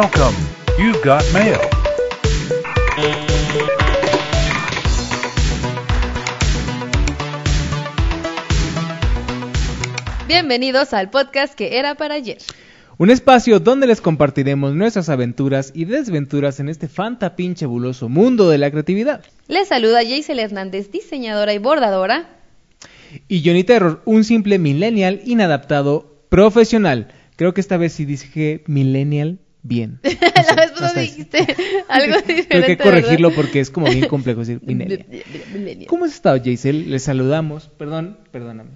Welcome. You've got mail. Bienvenidos al podcast que era para ayer. Un espacio donde les compartiremos nuestras aventuras y desventuras en este fanta pinche buloso mundo de la creatividad. Les saluda Jaisel Hernández, diseñadora y bordadora. Y Johnny Terror, un simple millennial inadaptado profesional. Creo que esta vez sí dije millennial bien. la vez pasada dijiste algo diferente. Tengo que ¿verdad? corregirlo porque es como bien complejo decir millennial. ¿Cómo has estado, Jaisel? Les saludamos, perdón, perdóname.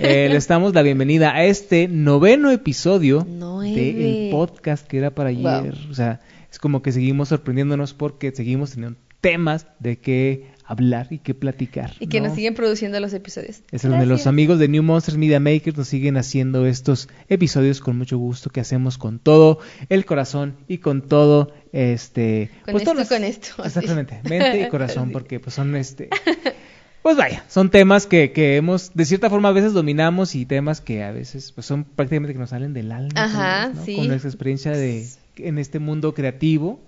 Eh, les damos la bienvenida a este noveno episodio del podcast que era para ayer. Wow. O sea, es como que seguimos sorprendiéndonos porque seguimos teniendo temas de qué hablar y qué platicar. Y que ¿no? nos siguen produciendo los episodios. Es donde los amigos de New Monsters Media Makers nos siguen haciendo estos episodios con mucho gusto que hacemos con todo el corazón y con todo este Con pues, esto, las- con esto, así. exactamente mente y corazón porque pues son este pues vaya son temas que, que hemos de cierta forma a veces dominamos y temas que a veces pues son prácticamente que nos salen del alma Ajá, sí. con nuestra experiencia de en este mundo creativo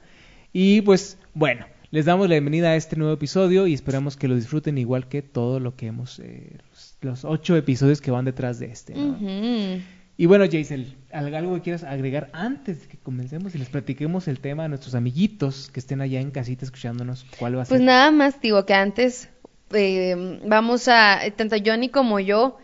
y pues bueno les damos la bienvenida a este nuevo episodio y esperamos que lo disfruten igual que todo lo que hemos, eh, los, los ocho episodios que van detrás de este. ¿no? Y bueno, Jaisel, ¿algo algo que quieras agregar antes de que comencemos y les platiquemos el tema a nuestros amiguitos que estén allá en casita escuchándonos? ¿Cuál va a ser? Pues nada más digo que antes eh, vamos a, tanto Johnny como yo,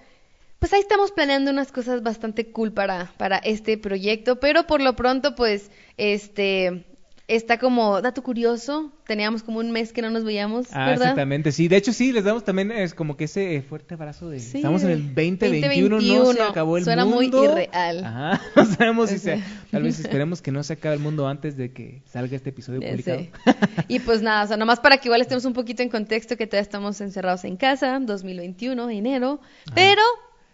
pues ahí estamos planeando unas cosas bastante cool para, para este proyecto, pero por lo pronto pues este está como dato curioso, teníamos como un mes que no nos veíamos, Ah, ¿verdad? exactamente, sí. De hecho, sí, les damos también es como que ese fuerte abrazo de... Sí, estamos en el 2021, no se 2021, acabó el suena muy mundo. irreal. Ajá, no sabemos si se... sea. Tal vez esperemos que no se acabe el mundo antes de que salga este episodio Ya publicado. sé. Y pues nada, o sea, nomás para que igual estemos un poquito en contexto que todavía estamos encerrados en casa, 2021, enero, pero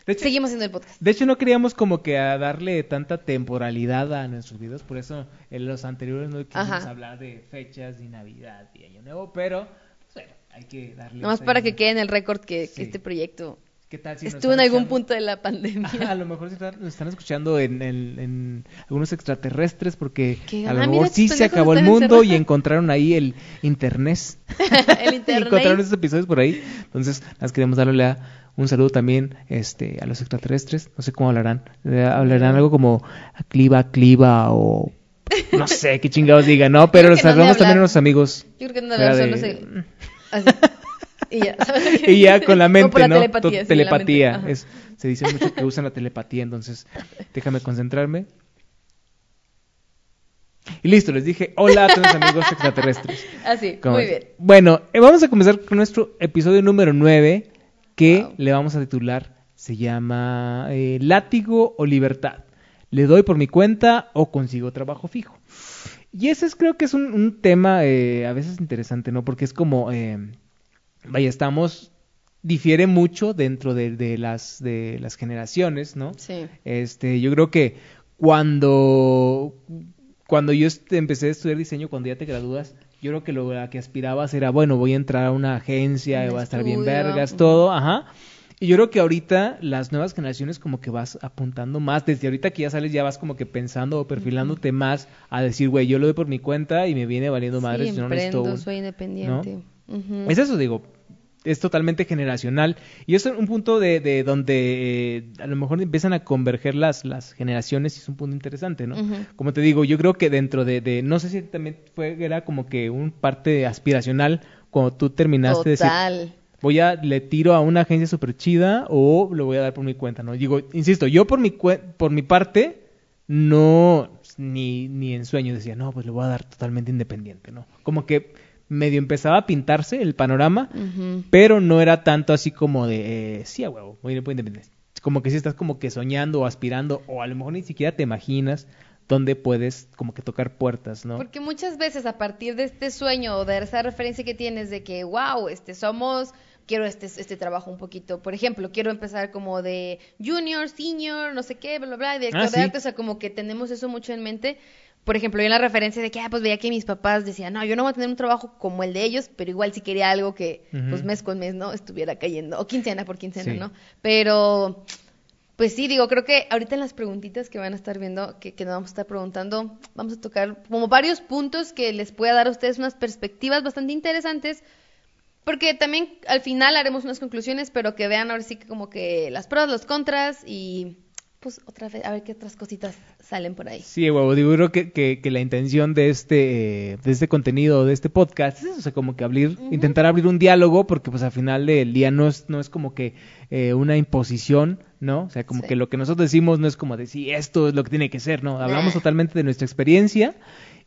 De hecho- seguimos haciendo el podcast. De hecho, no queríamos como que a darle tanta temporalidad a nuestros videos, por eso en los anteriores no quisimos Ajá. hablar de fechas ni Navidad y Año Nuevo, pero pues, bueno, hay que darle... Nomás para que quede en el récord que, este proyecto ¿Qué tal si nos estuvo en algún punto de la pandemia. A lo mejor nos están escuchando en, en- en algunos extraterrestres porque Que, a ah, lo mira, mejor sí se acabó el mundo y encontraron ahí el internet. el internet. encontraron esos episodios por ahí. Entonces, las queremos darle a- un saludo también este, a los extraterrestres. No sé cómo hablarán. Hablarán algo como cliva, cliva o no sé qué chingados digan, ¿no? Pero los no saludamos también a los amigos. Yo creo que no fuera solo se... Así. Y ya. Y ya con la mente, por la ¿no? telepatía, sí, telepatía. Es, se dice mucho que usan la telepatía, entonces déjame concentrarme. Y listo, les dije hola a todos amigos extraterrestres. Así, ¿Cómo muy bien. Bueno, eh, vamos a comenzar con nuestro episodio número 9, que Wow. le vamos a titular, se llama eh, Látigo o Libertad. ¿Le doy por mi cuenta o consigo trabajo fijo? Y ese es, creo que es un, un tema eh, a veces interesante, ¿no? Porque es como, eh, vaya, estamos, difiere mucho dentro de, de las, de las generaciones, ¿no? Sí. Este, yo creo que cuando, cuando yo empecé a estudiar diseño, cuando ya te gradúas, yo creo que lo a que aspirabas era, bueno, voy a entrar a una agencia, va a estar bien vergas, todo, ajá. Y yo creo que ahorita las nuevas generaciones como que vas apuntando más, desde ahorita que ya sales ya vas como que pensando o perfilándote más a decir, güey, yo lo doy por mi cuenta y me viene valiendo madres, sí, yo no necesito un- soy independiente. Es eso, digo, es totalmente generacional. Y es un punto de, de donde eh, a lo mejor empiezan a converger las, las generaciones y es un punto interesante, ¿no? Como te digo, yo creo que dentro de, de- no sé si también fue, era como que un parte aspiracional cuando tú terminaste de decir, voy a, le tiro a una agencia súper chida o lo voy a dar por mi cuenta, ¿no? Digo, insisto, yo por mi, por mi parte, no, ni, ni en sueño decía, no, pues le voy a dar totalmente independiente, ¿no? Como que medio empezaba a pintarse el panorama, pero no era tanto así como de, eh, sí, a huevo, voy a ir como que si estás como que soñando o aspirando o a lo mejor ni siquiera te imaginas dónde puedes como que tocar puertas, ¿no? Porque muchas veces a partir de este sueño o de esa referencia que tienes de que, wow, este, somos, quiero este, este trabajo un poquito, por ejemplo, quiero empezar como de junior, senior, no sé qué, bla, bla, bla, director Ah, de sí. arte, o sea, como que tenemos eso mucho en mente. Por ejemplo, yo en la referencia de que, ah, pues veía que mis papás decían, no, yo no voy a tener un trabajo como el de ellos, pero igual si quería algo que, pues mes con mes, ¿no? Estuviera cayendo, o quincena por quincena, Sí. ¿no? Pero, pues sí, digo, creo que ahorita en las preguntitas que van a estar viendo, que, que nos vamos a estar preguntando, vamos a tocar como varios puntos que les pueda dar a ustedes unas perspectivas bastante interesantes, porque también al final haremos unas conclusiones, pero que vean ahora sí que como que las pros, los contras y pues otra vez, a ver qué otras cositas salen por ahí. Sí, huevo, digo, creo que, que, que la intención de este, de este contenido, de este podcast, es eso, o sea, como que abrir, intentar abrir un diálogo, porque pues al final del día no es, no es como que eh, una imposición, ¿no? O sea, como Sí. que lo que nosotros decimos no es como decir esto es lo que tiene que ser, ¿no? Hablamos Nah. totalmente de nuestra experiencia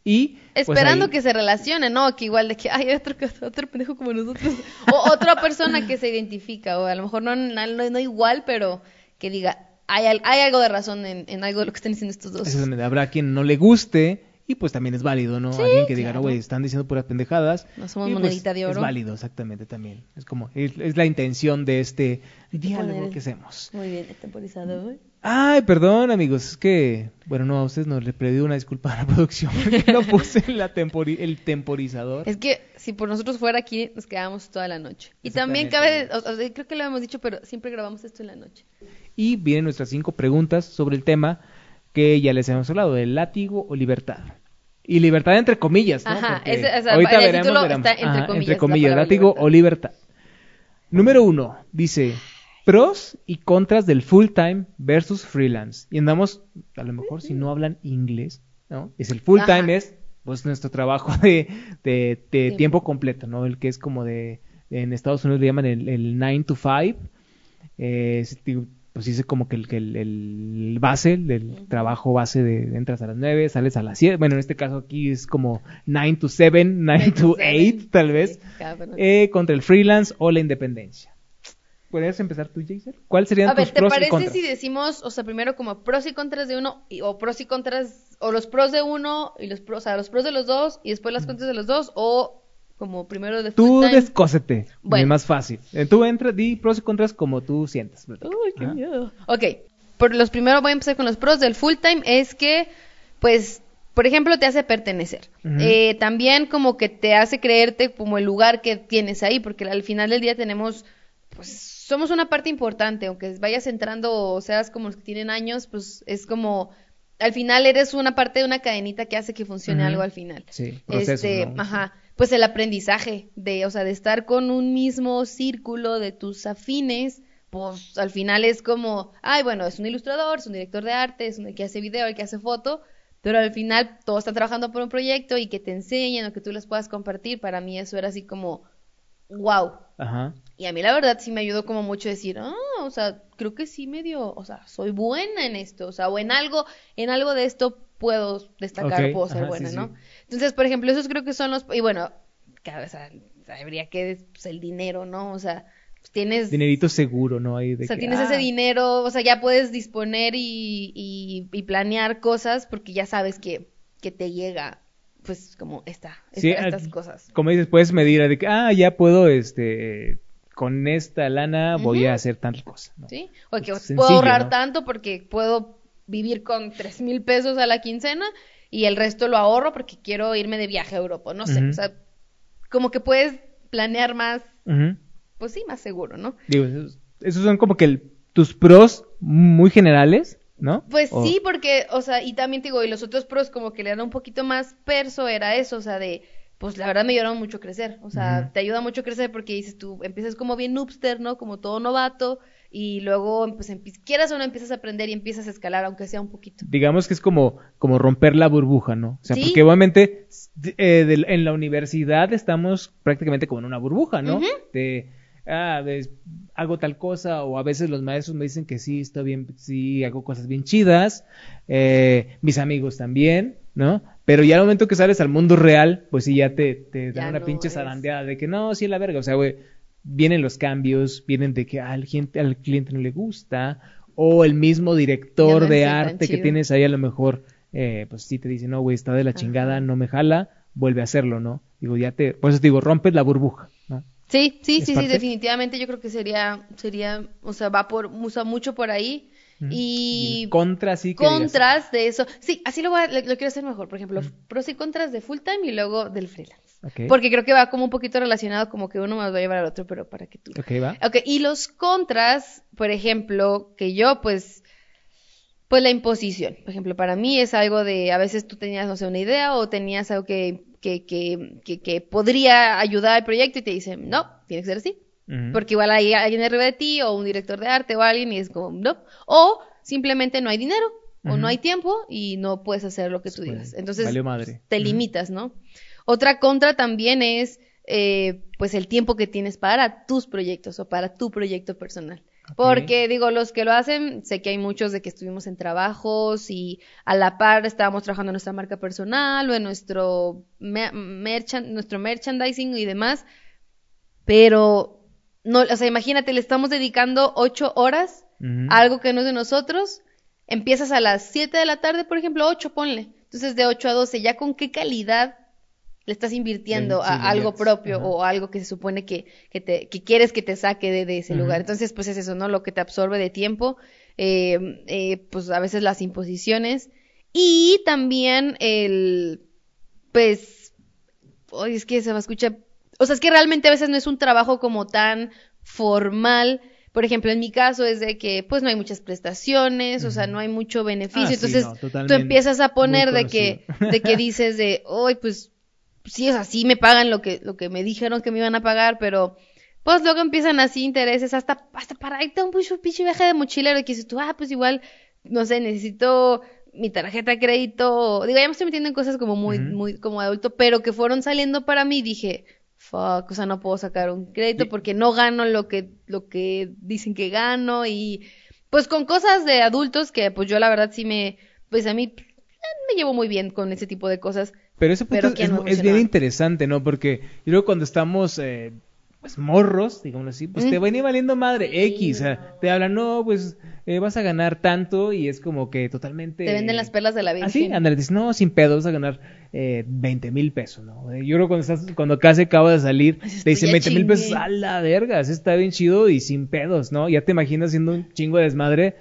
y... pues, Esperando ahí- que se relacionen, ¿no? Que igual de que hay otro, otro pendejo como nosotros. O otra persona que se identifica, o a lo mejor no, no, no igual, pero que diga, hay, hay algo de razón en, en algo de lo que están diciendo estos dos. Exactamente, habrá quien no le guste y pues también es válido, ¿no? Alguien que diga, no, güey, están diciendo puras pendejadas. No somos y, pues, monedita de Es oro. válido, exactamente, también. Es como, es, es la intención de este diálogo que hacemos. Muy bien, temporizado. Ay, perdón, amigos, es que, bueno, no, a ustedes no le pedí una disculpa a la producción porque no puse la tempori- el temporizador. Es que si por nosotros fuera aquí, nos quedábamos toda la noche. Y también cabe, o- creo que lo hemos dicho, pero siempre grabamos esto en la noche. Y vienen nuestras cinco preguntas sobre el tema que ya les hemos hablado, el látigo o libertad. Y libertad entre comillas, ¿no? Ajá, ahorita el veremos, está entre Ajá, comillas, entre la comillas, látigo libertad. o libertad. Número uno, dice, pros y contras del full time versus freelance. Y andamos, a lo mejor si no hablan inglés, ¿no? Es el full Ajá. time es pues nuestro trabajo de, de, de Tiempo. tiempo completo, ¿no? El que es como de, en Estados Unidos le llaman el, el 9 to 5. Eh, es, pues dice como que el, que el, el base, el trabajo base de entras a las 9, sales a las 7. Bueno, en este caso aquí es como 9 to 7, 9 to 8 tal vez. Eh, contra el freelance o la independencia. ¿Podrías empezar tú, Jason? ¿Cuáles serían A ver, ¿te pros y parece contras? si decimos, o sea, primero como pros y contras de uno, y- o pros y contras, o los pros de uno, y los pros, o sea, los pros de los dos, y después las contras de los dos, o como primero de Tú time? descósete. Bueno. Es más fácil. Eh, Tú entra, di pros y contras como tú sientas. Uy, qué miedo. Ok, por los primeros voy a empezar con los pros del full time, es que, pues, por ejemplo, te hace pertenecer. Eh, también como que te hace creerte como el lugar que tienes ahí, porque al final del día tenemos, pues, somos una parte importante, aunque vayas entrando o seas como los que tienen años, pues es como, al final eres una parte de una cadenita que hace que funcione algo al final. Sí, Este, ¿no? ajá, pues el aprendizaje de, o sea, de estar con un mismo círculo de tus afines, pues al final es como, ay, bueno, es un ilustrador, es un director de arte, es un el que hace video, el que hace foto, pero al final todos están trabajando por un proyecto y que te enseñen o que tú les puedas compartir, para mí eso era así como, wow. Ajá. Y a mí la verdad sí me ayudó como mucho decir, ah, o sea, creo que sí medio, o sea, soy buena en esto, o sea, o en algo, en algo de esto puedo destacar, puedo ser ajá, buena, sí, ¿no? sí. Entonces, por ejemplo, esos creo que son los, y bueno, cada, o sea, habría que, pues, el dinero, ¿no? O sea, pues, tienes, Dinerito seguro, ¿no? De o sea, que, tienes ah, ese dinero, o sea, ya puedes disponer y, y, y planear cosas porque ya sabes que, que te llega, pues, como esta, Sí, esta- ah, estas cosas. Como dices, puedes medir de que, ah, ya puedo, este, con esta lana voy a hacer tal cosa. ¿no? ¿sí? O que Sencillo, puedo ahorrar ¿no? tanto porque puedo vivir con tres mil pesos a la quincena y el resto lo ahorro porque quiero irme de viaje a Europa, no sé, o sea, como que puedes planear más, pues sí, más seguro, ¿no? Digo, esos, esos son como que el- tus pros muy generales, ¿no? Pues O- sí, porque, o sea, y también te digo, y los otros pros como que le dan un poquito más perso era eso, o sea, de, pues la verdad me ayudaron mucho a crecer, o sea, te ayuda mucho a crecer porque dices tú, empiezas como bien noobster, ¿no? Como todo novato, y luego, pues, quieras o no, empiezas a aprender y empiezas a escalar, aunque sea un poquito. digamos que es como, como romper la burbuja, ¿no? O sea, Sí. porque obviamente eh, en la universidad estamos prácticamente como en una burbuja, ¿no? De, ah, de- hago tal cosa, o a veces los maestros me dicen que sí, está bien, sí, hago cosas bien chidas, eh, mis amigos también, ¿no? Pero ya al momento que sales al mundo real, pues sí, ya te, te dan Ya una no pinche zarandeada de que no, sí, la verga, o sea, güey, vienen los cambios, vienen de que al cliente, al cliente no le gusta, o el mismo director no de arte que tienes ahí a lo mejor, eh, pues sí te dice, no, güey, está de la chingada, no me jala, vuelve a hacerlo, ¿no? Digo, ya te, por eso te digo, rompes la burbuja, ¿no? Sí, sí, ¿Es sí, sí, definitivamente yo creo que sería, sería, o sea, va por, usa mucho por ahí. Y el contra sí que digas, contras de eso. Sí, así lo, voy a- lo, lo quiero hacer mejor. Por ejemplo, pros y contras de full time y luego del freelance. ok, Porque creo que va como un poquito relacionado, como que uno más va a llevar al otro, pero para que tú. ok, va. Ok, y los contras, por ejemplo, que yo, pues, pues la imposición. Por ejemplo, para mí es algo de, a veces tú tenías, no sé, una idea o tenías algo que, que, que, que, que podría ayudar al proyecto y te dicen, no, tiene que ser así. Porque igual hay alguien arriba de ti o un director de arte o alguien y es como, no. O simplemente no hay dinero o no hay tiempo y no puedes hacer lo que tú digas. Entonces, madre. te limitas, ¿no? Otra contra también es, eh, pues, el tiempo que tienes para tus proyectos o para tu proyecto personal. Porque, digo, los que lo hacen, sé que hay muchos de que estuvimos en trabajos y a la par estábamos trabajando en nuestra marca personal o en nuestro, merchan- nuestro merchandising y demás, pero, no, o sea, imagínate, le estamos dedicando ocho horas a algo que no es de nosotros, empiezas a las 7 de la tarde, por ejemplo, 8, ponle. Entonces, de 8 a 12, ¿ya con qué calidad le estás invirtiendo Sí, a algo propio Ajá. o algo que se supone que, que, te, que quieres que te saque de, de ese lugar? Entonces, pues es eso, ¿no? Lo que te absorbe de tiempo, eh, eh, pues a veces las imposiciones y también el, pues, Oye, es que se va a escuchar. O sea, es que realmente a veces no es un trabajo como tan formal. Por ejemplo, en mi caso es de que pues no hay muchas prestaciones, o sea, no hay mucho beneficio. Ah, sí, Entonces, no, tú empiezas a poner de que, de que dices de, hoy pues, sí, o sea, sí me pagan lo que, lo que me dijeron que me iban a pagar, pero pues luego empiezan así intereses hasta, hasta para irte a un pinche viaje de mochilero y que dices tú, ah, pues igual, no sé, necesito mi tarjeta de crédito, digo, ya me estoy metiendo en cosas como muy, muy, como adulto, pero que fueron saliendo para mí, dije, fuck, o sea, no puedo sacar un crédito porque no gano lo que, lo que dicen que gano y pues con cosas de adultos que pues yo la verdad sí me, pues a mí eh, me llevo muy bien con ese tipo de cosas. Pero ese punto Pero es, ¿quién no es bien interesante, ¿no? Porque yo creo que cuando estamos eh, pues morros, digamos así, pues te Mm. viene valiendo madre X, o sea, te hablan, no, pues eh, vas a ganar tanto y es como que totalmente... Te venden las perlas de la Virgen. Así, ándale, dices, no, sin pedo, vas a ganar eh, 20 mil pesos, ¿no? Eh, Yo creo que cuando, estás, cuando casi acaba de salir, Dices, te dicen ya 20 mil pesos, a la verga, eso está bien chido y sin pedos, ¿no? Ya te imaginas siendo un chingo de desmadre,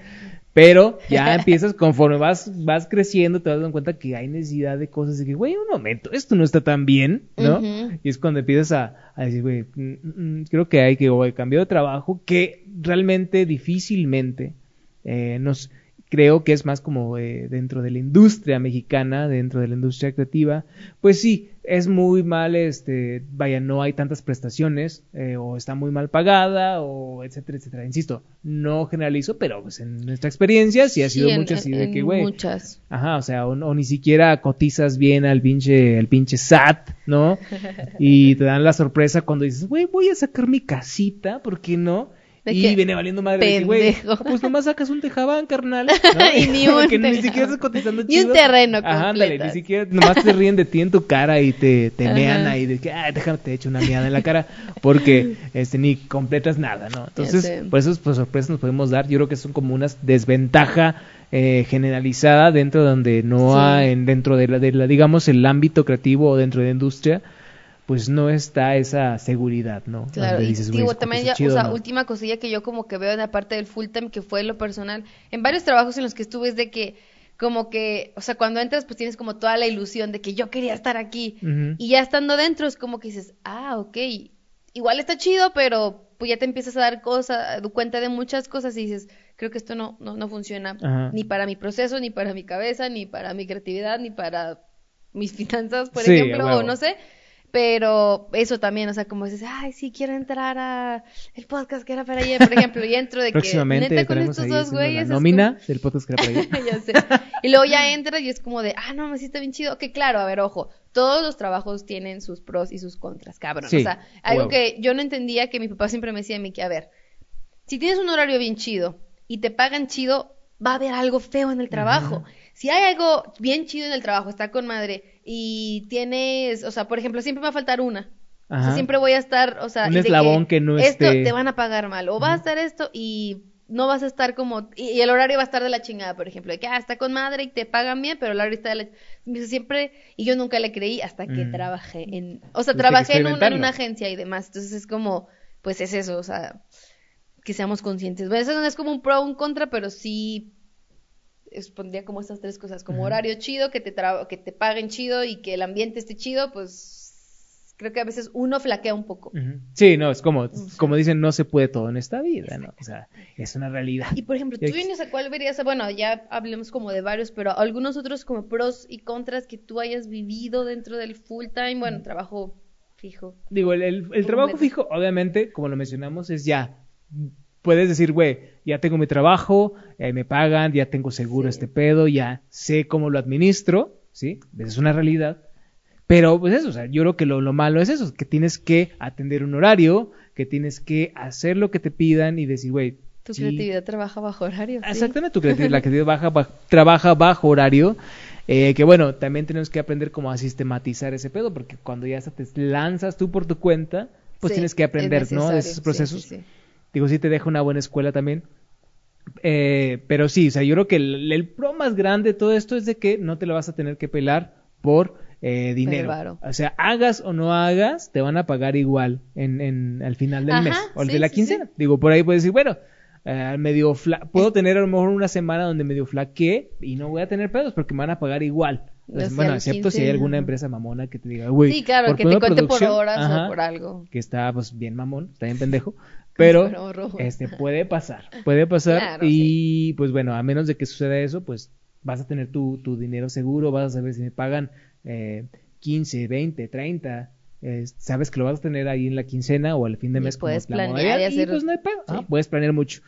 pero ya empiezas, conforme vas, vas creciendo, te vas dando cuenta que hay necesidad de cosas de que, güey, un momento, esto no está tan bien, ¿no? Y es cuando empiezas a, a decir, güey, mm, mm, creo que hay que o el cambio de trabajo que realmente difícilmente eh, nos creo que es más como eh, dentro de la industria mexicana, dentro de la industria creativa, pues sí, es muy mal, este, vaya, no hay tantas prestaciones, eh, o está muy mal pagada, o etcétera, etcétera. Insisto, no generalizo, pero pues en nuestra experiencia sí ha sido en- mucho así de que, güey, Muchas. Ajá, o sea, o, o ni siquiera cotizas bien al pinche, al pinche SAT, ¿no? Y te dan la sorpresa cuando dices, güey, voy a sacar mi casita, ¿por qué no? Y viene valiendo madre que, güey, ah, pues nomás sacas un tejabán, carnal. ¿no? Y ni un que ni siquiera estás cotizando Ni un chido. terreno Ajá, ándale, ni siquiera, nomás te ríen de ti en tu cara y te, te Ajá. mean ahí de que, ah, déjame te echo una meada en la cara, porque este ni completas nada, ¿no? Entonces, por eso pues, sorpresas nos podemos dar. Yo creo que son como una desventaja eh, generalizada dentro de donde no Sí. hay, en- dentro de la, de la, digamos, el ámbito creativo o dentro de la industria, pues no está esa seguridad, ¿no? Claro, y dices, güey, digo, también ya, chido, o sea, ¿no? última cosilla que yo como que veo en la parte del full time, que fue lo personal, en varios trabajos en los que estuve es de que, como que, o sea, cuando entras pues tienes como toda la ilusión de que yo quería estar aquí, y ya estando dentro es como que dices, ah, ok, igual está chido, pero pues ya te empiezas a dar cosa, cuenta de muchas cosas y dices, creo que esto no, no, no funciona Ajá. ni para mi proceso, ni para mi cabeza, ni para mi creatividad, ni para mis finanzas, por Sí, ejemplo, o no sé. Pero eso también, o sea, como dices, ay, sí, quiero entrar a el podcast que era para ayer, por ejemplo, y entro de que, neta, con estos dos la güeyes. es nómina del podcast que era para como- ya sé. Y luego ya entras y es como de, ah, no, me está bien chido. Que claro, a ver, ojo, todos los trabajos tienen sus pros y sus contras, cabrón. Sí, o sea, algo que yo no entendía que mi papá siempre me decía a mí que, a ver, si tienes un horario bien chido y te pagan chido, va a haber algo feo en el trabajo. Si hay algo bien chido en el trabajo, está con madre, y tienes, o sea, por ejemplo, siempre me va a faltar una. O sea, siempre voy a estar, o sea, Un eslabón que no esto esté- te van a pagar mal, o va a estar esto y no vas a estar como, y, y el horario va a estar de la chingada, por ejemplo, de que, ah, está con madre y te pagan bien, pero el horario está de la, siempre, y yo nunca le creí hasta que Mm. trabajé en, o sea, que trabajé en una, en una agencia y demás, entonces es como, pues es eso, o sea, que seamos conscientes. Bueno, eso no es como un pro o un contra, pero sí pondría como estas tres cosas, como horario chido, que te tra- que te paguen chido y que el ambiente esté chido, pues creo que a veces uno flaquea un poco. Sí, no, es como, como dicen, no se puede todo en esta vida, ¿no? O sea, es una realidad. Y por ejemplo, tú vienes a cuál verías, bueno, ya hablemos como de varios, pero algunos otros como pros y contras que tú hayas vivido dentro del full time, bueno, trabajo fijo. Digo, el, el- el ¿Cómo trabajo fijo, obviamente, como lo mencionamos, es ya. Puedes decir, güey, ya tengo mi trabajo, eh, me pagan, ya tengo seguro Sí. este pedo, ya sé cómo lo administro, ¿sí? Es una realidad. Pero, pues eso, o sea, yo creo que lo, lo malo es eso, que tienes que atender un horario, que tienes que hacer lo que te pidan y decir, güey, Tu sí, creatividad trabaja bajo horario. sí. Exactamente, tu creatividad, la creatividad baja, ba- trabaja bajo horario. eh, que bueno, también tenemos que aprender cómo a sistematizar ese pedo, porque cuando ya te lanzas tú por tu cuenta, pues Sí, tienes que aprender, ¿no? De esos sí, procesos. Digo, sí te deja una buena escuela también. Eh, pero sí, o sea, yo creo que el, el pro más grande de todo esto es de que no te lo vas a tener que pelar por eh, dinero. O sea, hagas o no hagas, te van a pagar igual en, en al final del Ajá, mes o el sí, de la sí, quincena. Digo, por ahí puedes decir, bueno, eh, medio fla- puedo tener a lo mejor una semana donde medio flaquee y no voy a tener pedos porque me van a pagar igual. O sea, bueno, excepto si hay 15, alguna empresa mamona que te diga, güey, Sí, claro, que te cuente por horas ajá, o por algo. que está pues bien mamón, está bien pendejo, pero rojo. este puede pasar, puede pasar Claro, y pues bueno, a menos de que suceda eso, pues vas a tener tu, tu dinero seguro, vas a saber si me pagan eh, 15, 20, 30, eh, sabes que lo vas a tener ahí en la quincena o al fin de Y mes como puedes la planear y hacer- pues no hay Sí. ah, puedes planear mucho.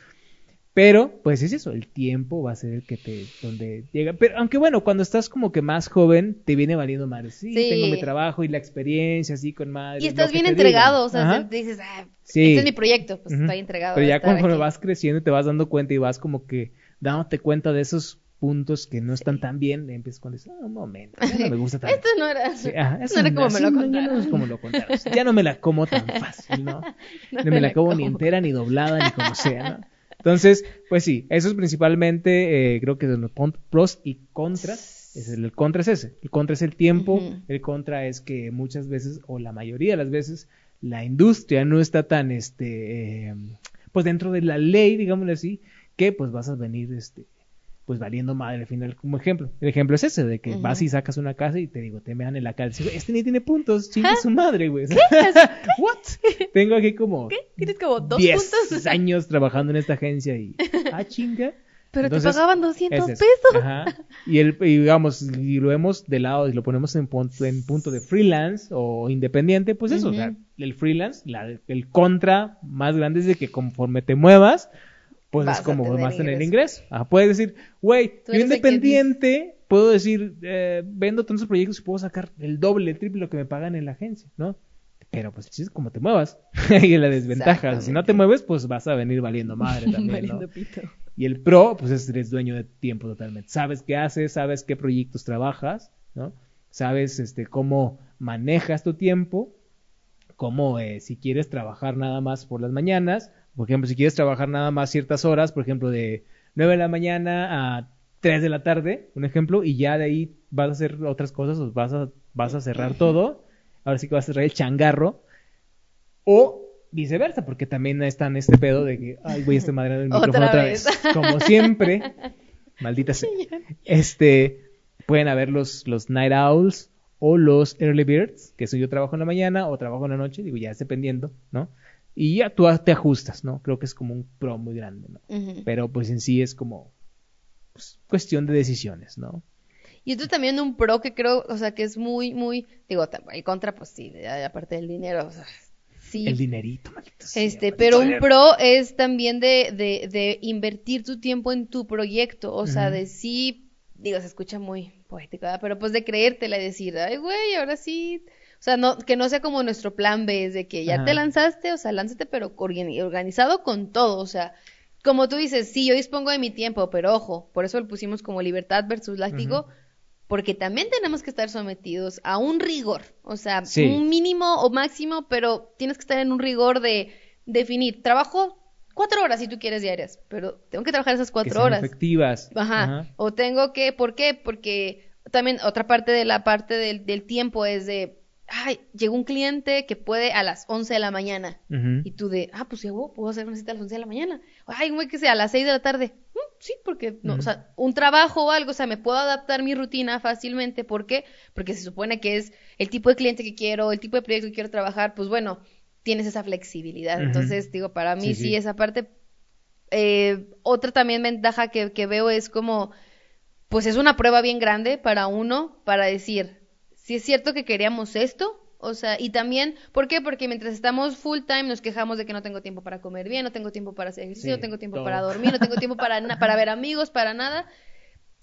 Pero, pues es eso, el tiempo va a ser el que te, donde llega. Pero, aunque bueno, cuando estás como que más joven, te viene valiendo madre. Sí, Sí. tengo mi trabajo y la experiencia así con madre. Y estás bien entregado, digan. o sea, Ajá. te- dices, ah, Sí. este es mi proyecto, pues estoy entregado. Pero ya aquí. vas creciendo, te vas dando cuenta y vas como que dándote cuenta de esos puntos que no están tan bien, empiezas con decir, ah, un momento, ya no me gusta tanto. Esto no era, Sí, ajá, no eso era como me lo no, ya no contaron. es como lo contaron. Ya no me la como tan fácil, ¿no? No me la como ni entera, ni doblada, ni como sea, ¿no? Entonces, pues sí, eso es principalmente, eh, creo que son los pros y contras. Es el, el contra es ese. El contra es el tiempo. El contra es que muchas veces, o la mayoría de las veces, la industria no está tan, este, eh, pues dentro de la ley, digámoslo así, que pues vas a venir, este, pues valiendo madre al final como ejemplo. El ejemplo es ese, de que vas y sacas una casa y te digo, te mean en la cara. Digo, Este ni tiene puntos, chingue su madre, güey. ¿What? Tengo aquí como Tienes como dos 10 puntos, años trabajando en esta agencia y, ah, chinga. pero Entonces, te pagaban 200 es eso. pesos. Ajá. Y, el, y digamos, y lo vemos de lado y lo ponemos en punto, en punto de freelance o independiente, pues eso, o sea, el freelance, la- el contra más grande es de que conforme te muevas, pues Vas es como tener a tener ingreso. ingreso. Puedes decir, güey, yo independiente, puedo decir, eh, vendo tantos proyectos y puedo sacar el doble, el triple lo que me pagan en la agencia, ¿no? Pero pues es como te muevas. y la desventaja, si no te mueves, pues vas a venir valiendo madre también, ¿no? Valiendo pito. Y el pro, pues es, eres dueño de tiempo totalmente. Sabes qué haces, sabes qué proyectos trabajas, ¿no? Sabes este, cómo manejas tu tiempo, cómo eh, si quieres trabajar nada más por las mañanas, por ejemplo, si quieres trabajar nada más ciertas horas, por ejemplo, de 9 de la mañana a 3 de la tarde, un ejemplo, y ya de ahí vas a hacer otras cosas, o vas a, vas a cerrar todo, ahora sí que vas a cerrar el changarro, o viceversa, porque también está en este pedo de que, ay, voy a estar madreando el Otra micrófono otra vez. vez. Como siempre, maldita sea. Este, pueden haber los, los night owls o los early birds, que eso yo trabajo en la mañana o trabajo en la noche, digo, ya es dependiendo, ¿no? Y ya tú te ajustas, ¿no? Creo que es como un pro muy grande, ¿no? Pero pues en sí es como pues, cuestión de decisiones, ¿no? Y esto también un pro que creo, o sea, que es muy, muy, digo, el contra, pues sí, aparte del dinero, o sea, sí. El dinerito, maldito sea, Este, maldito pero un pro es también de, de, de invertir tu tiempo en tu proyecto, o sea, de sí, digo, se escucha muy poético, ¿verdad? pero pues de creértela y decir, ay, güey, ahora sí, sea, no, que no sea como nuestro plan B, es de que ya Ajá. te lanzaste, o sea, lánzate, pero organi- organizado con todo, o sea, como tú dices, sí, yo dispongo de mi tiempo, pero ojo, por eso lo pusimos como libertad versus látigo, porque también tenemos que estar sometidos a un rigor, o sea, Sí. un mínimo o máximo, pero tienes que estar en un rigor de definir trabajo cuatro horas si tú quieres diarias, pero tengo que trabajar esas que cuatro sean horas. efectivas. Ajá. O tengo que, ¿por qué? Porque también otra parte de la parte del, del tiempo es de, ay, llegó un cliente que puede a las 11 de la mañana. Y tú de, ah, pues llegó, puedo hacer una cita a las 11 de la mañana. Ay, güey, que sea a las 6 de la tarde. Mm, sí, porque, no, o sea, un trabajo o algo, o sea, me puedo adaptar mi rutina fácilmente. ¿Por qué? Porque se supone que es el tipo de cliente que quiero, el tipo de proyecto que quiero trabajar, pues bueno, tienes esa flexibilidad. Entonces, digo, para mí Sí, sí, sí. esa parte. Eh, otra también ventaja que, que veo es como, pues es una prueba bien grande para uno, para decir, si es cierto que queríamos esto, o sea, y también, ¿por qué? Porque mientras estamos full time nos quejamos de que no tengo tiempo para comer bien, no tengo tiempo para hacer ejercicio, Sí, no tengo tiempo todo. para dormir, no tengo tiempo para, para ver amigos, para nada.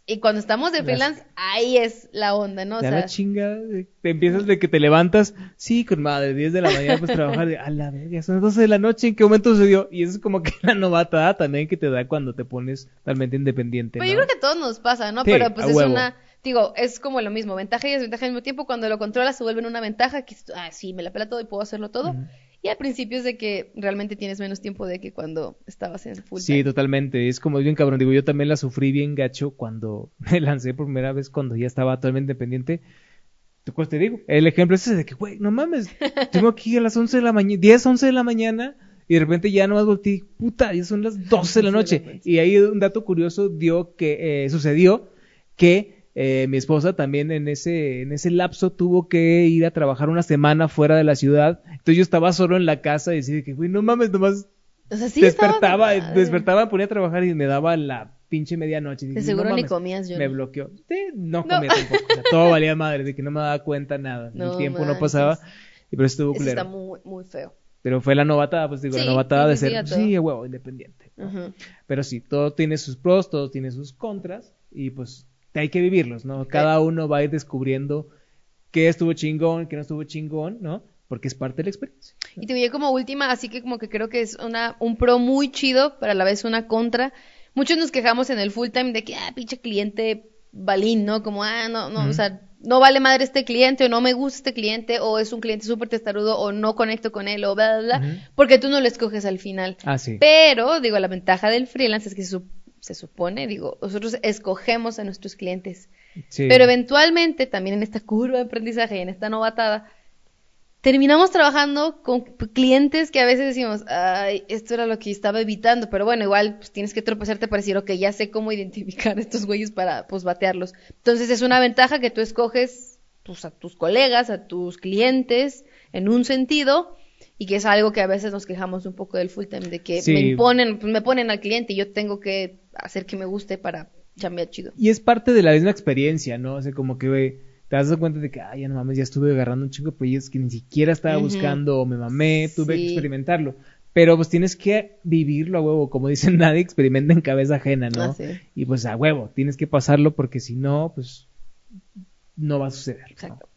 Y cuando estamos de Las- freelance, ahí es la onda, ¿no? O sea, la chinga, te empiezas de que te levantas, sí, con madre, 10 de la mañana pues trabajar, de, a la verga, son las 12 de la noche, ¿en qué momento sucedió? Y eso es como que la novatada también que te da cuando te pones totalmente independiente, Pero yo ¿no? creo que a todos nos pasa, ¿no? Sí, Pero pues es huevo. una, digo, es como lo mismo, ventaja y desventaja al mismo tiempo, cuando lo controlas se vuelve en una ventaja, que ah, sí, me la pela todo y puedo hacerlo todo. Y al principio es de que realmente tienes menos tiempo de que cuando estabas en full Sí, time. totalmente, es como bien cabrón, digo, yo también la sufrí bien gacho cuando me lancé por primera vez, cuando ya estaba totalmente independiente. Pues te digo, el ejemplo es ese de que, güey, no mames, tengo aquí a las 11 de la mañana, 10, 11 de la mañana, y de repente ya no más volteé, puta, ya son las 12 de la noche. Y ahí un dato curioso dio que, eh, sucedió que eh, mi esposa también en ese, en ese lapso tuvo que ir a trabajar una semana fuera de la ciudad. Entonces yo estaba solo en la casa y decía que, güey, no mames, nomás O sea, sí estaba despertaba, despertaba, ponía a trabajar y me daba la pinche medianoche. De seguro no ni comías, yo Me no. bloqueó. Sí, no No. comía tampoco. o sea, todo valía madre, de que no me daba cuenta nada. No el tiempo no pasaba. Y pero estuvo culero. está muy, muy feo. Pero fue la novatada, pues digo, Sí, la novatada de ser, todo. sí, huevo, independiente. ¿no? Pero sí, todo tiene sus pros, todo tiene sus contras. Y pues hay que vivirlos, ¿no? Cada uno va a ir descubriendo qué estuvo chingón, qué no estuvo chingón, ¿no? Porque es parte de la experiencia. Y te voy como última, así que como que creo que es una, un pro muy chido, pero a la vez una contra. Muchos nos quejamos en el full time de que, ah, pinche cliente balín, ¿no? Como, ah, no, no, o sea, no vale madre este cliente, o no me gusta este cliente, o es un cliente súper testarudo, o no conecto con él, o bla, bla, bla, porque tú no lo escoges al final. Ah, sí. Pero, digo, la ventaja del freelance es que sup- se supone, digo, nosotros escogemos a nuestros clientes. Sí. Pero eventualmente, también en esta curva de aprendizaje y en esta novatada, terminamos trabajando con clientes que a veces decimos, ay, esto era lo que estaba evitando, pero bueno, igual pues, tienes que tropezarte para decir, ok, ya sé cómo identificar a estos güeyes para pues batearlos. Entonces es una ventaja que tú escoges pues, a tus colegas, a tus clientes, en un sentido, y que es algo que a veces nos quejamos un poco del full time, de que Sí. me imponen, pues, me ponen al cliente y yo tengo que hacer que me guste para chambear chido. Y es parte de la misma experiencia, ¿no? O sea, como que te das cuenta de que, ay, ya no mames, ya estuve agarrando un chingo de proyectos que ni siquiera estaba buscando o me mamé, tuve que experimentarlo. Pero pues tienes que vivirlo a huevo, como dicen, nadie experimenta en cabeza ajena, ¿no? Ah, sí. Y pues a huevo, tienes que pasarlo porque si no, pues no va a suceder. ¿no? Exacto.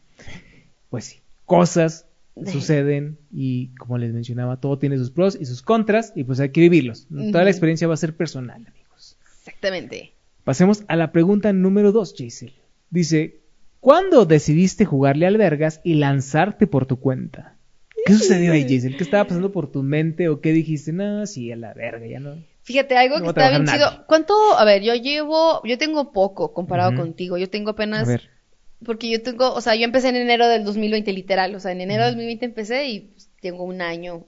Pues sí, cosas Sí. suceden y como les mencionaba, todo tiene sus pros y sus contras y pues hay que vivirlos. Toda la experiencia va a ser personal, amigos. Exactamente. Pasemos a la pregunta número dos, Jason. Dice, ¿cuándo decidiste jugarle al vergas y lanzarte por tu cuenta? ¿Qué sucedió ahí, Jason? ¿Qué estaba pasando por tu mente o qué dijiste? No, sí, a la verga, ya no. Fíjate, algo No que a está bien chido. ¿Cuánto? A ver, yo llevo, yo tengo poco comparado contigo. Yo tengo A apenas, ver, porque yo tengo, o sea, yo empecé en enero del 2020 literal. O sea, en enero del 2020 empecé y pues, tengo un año,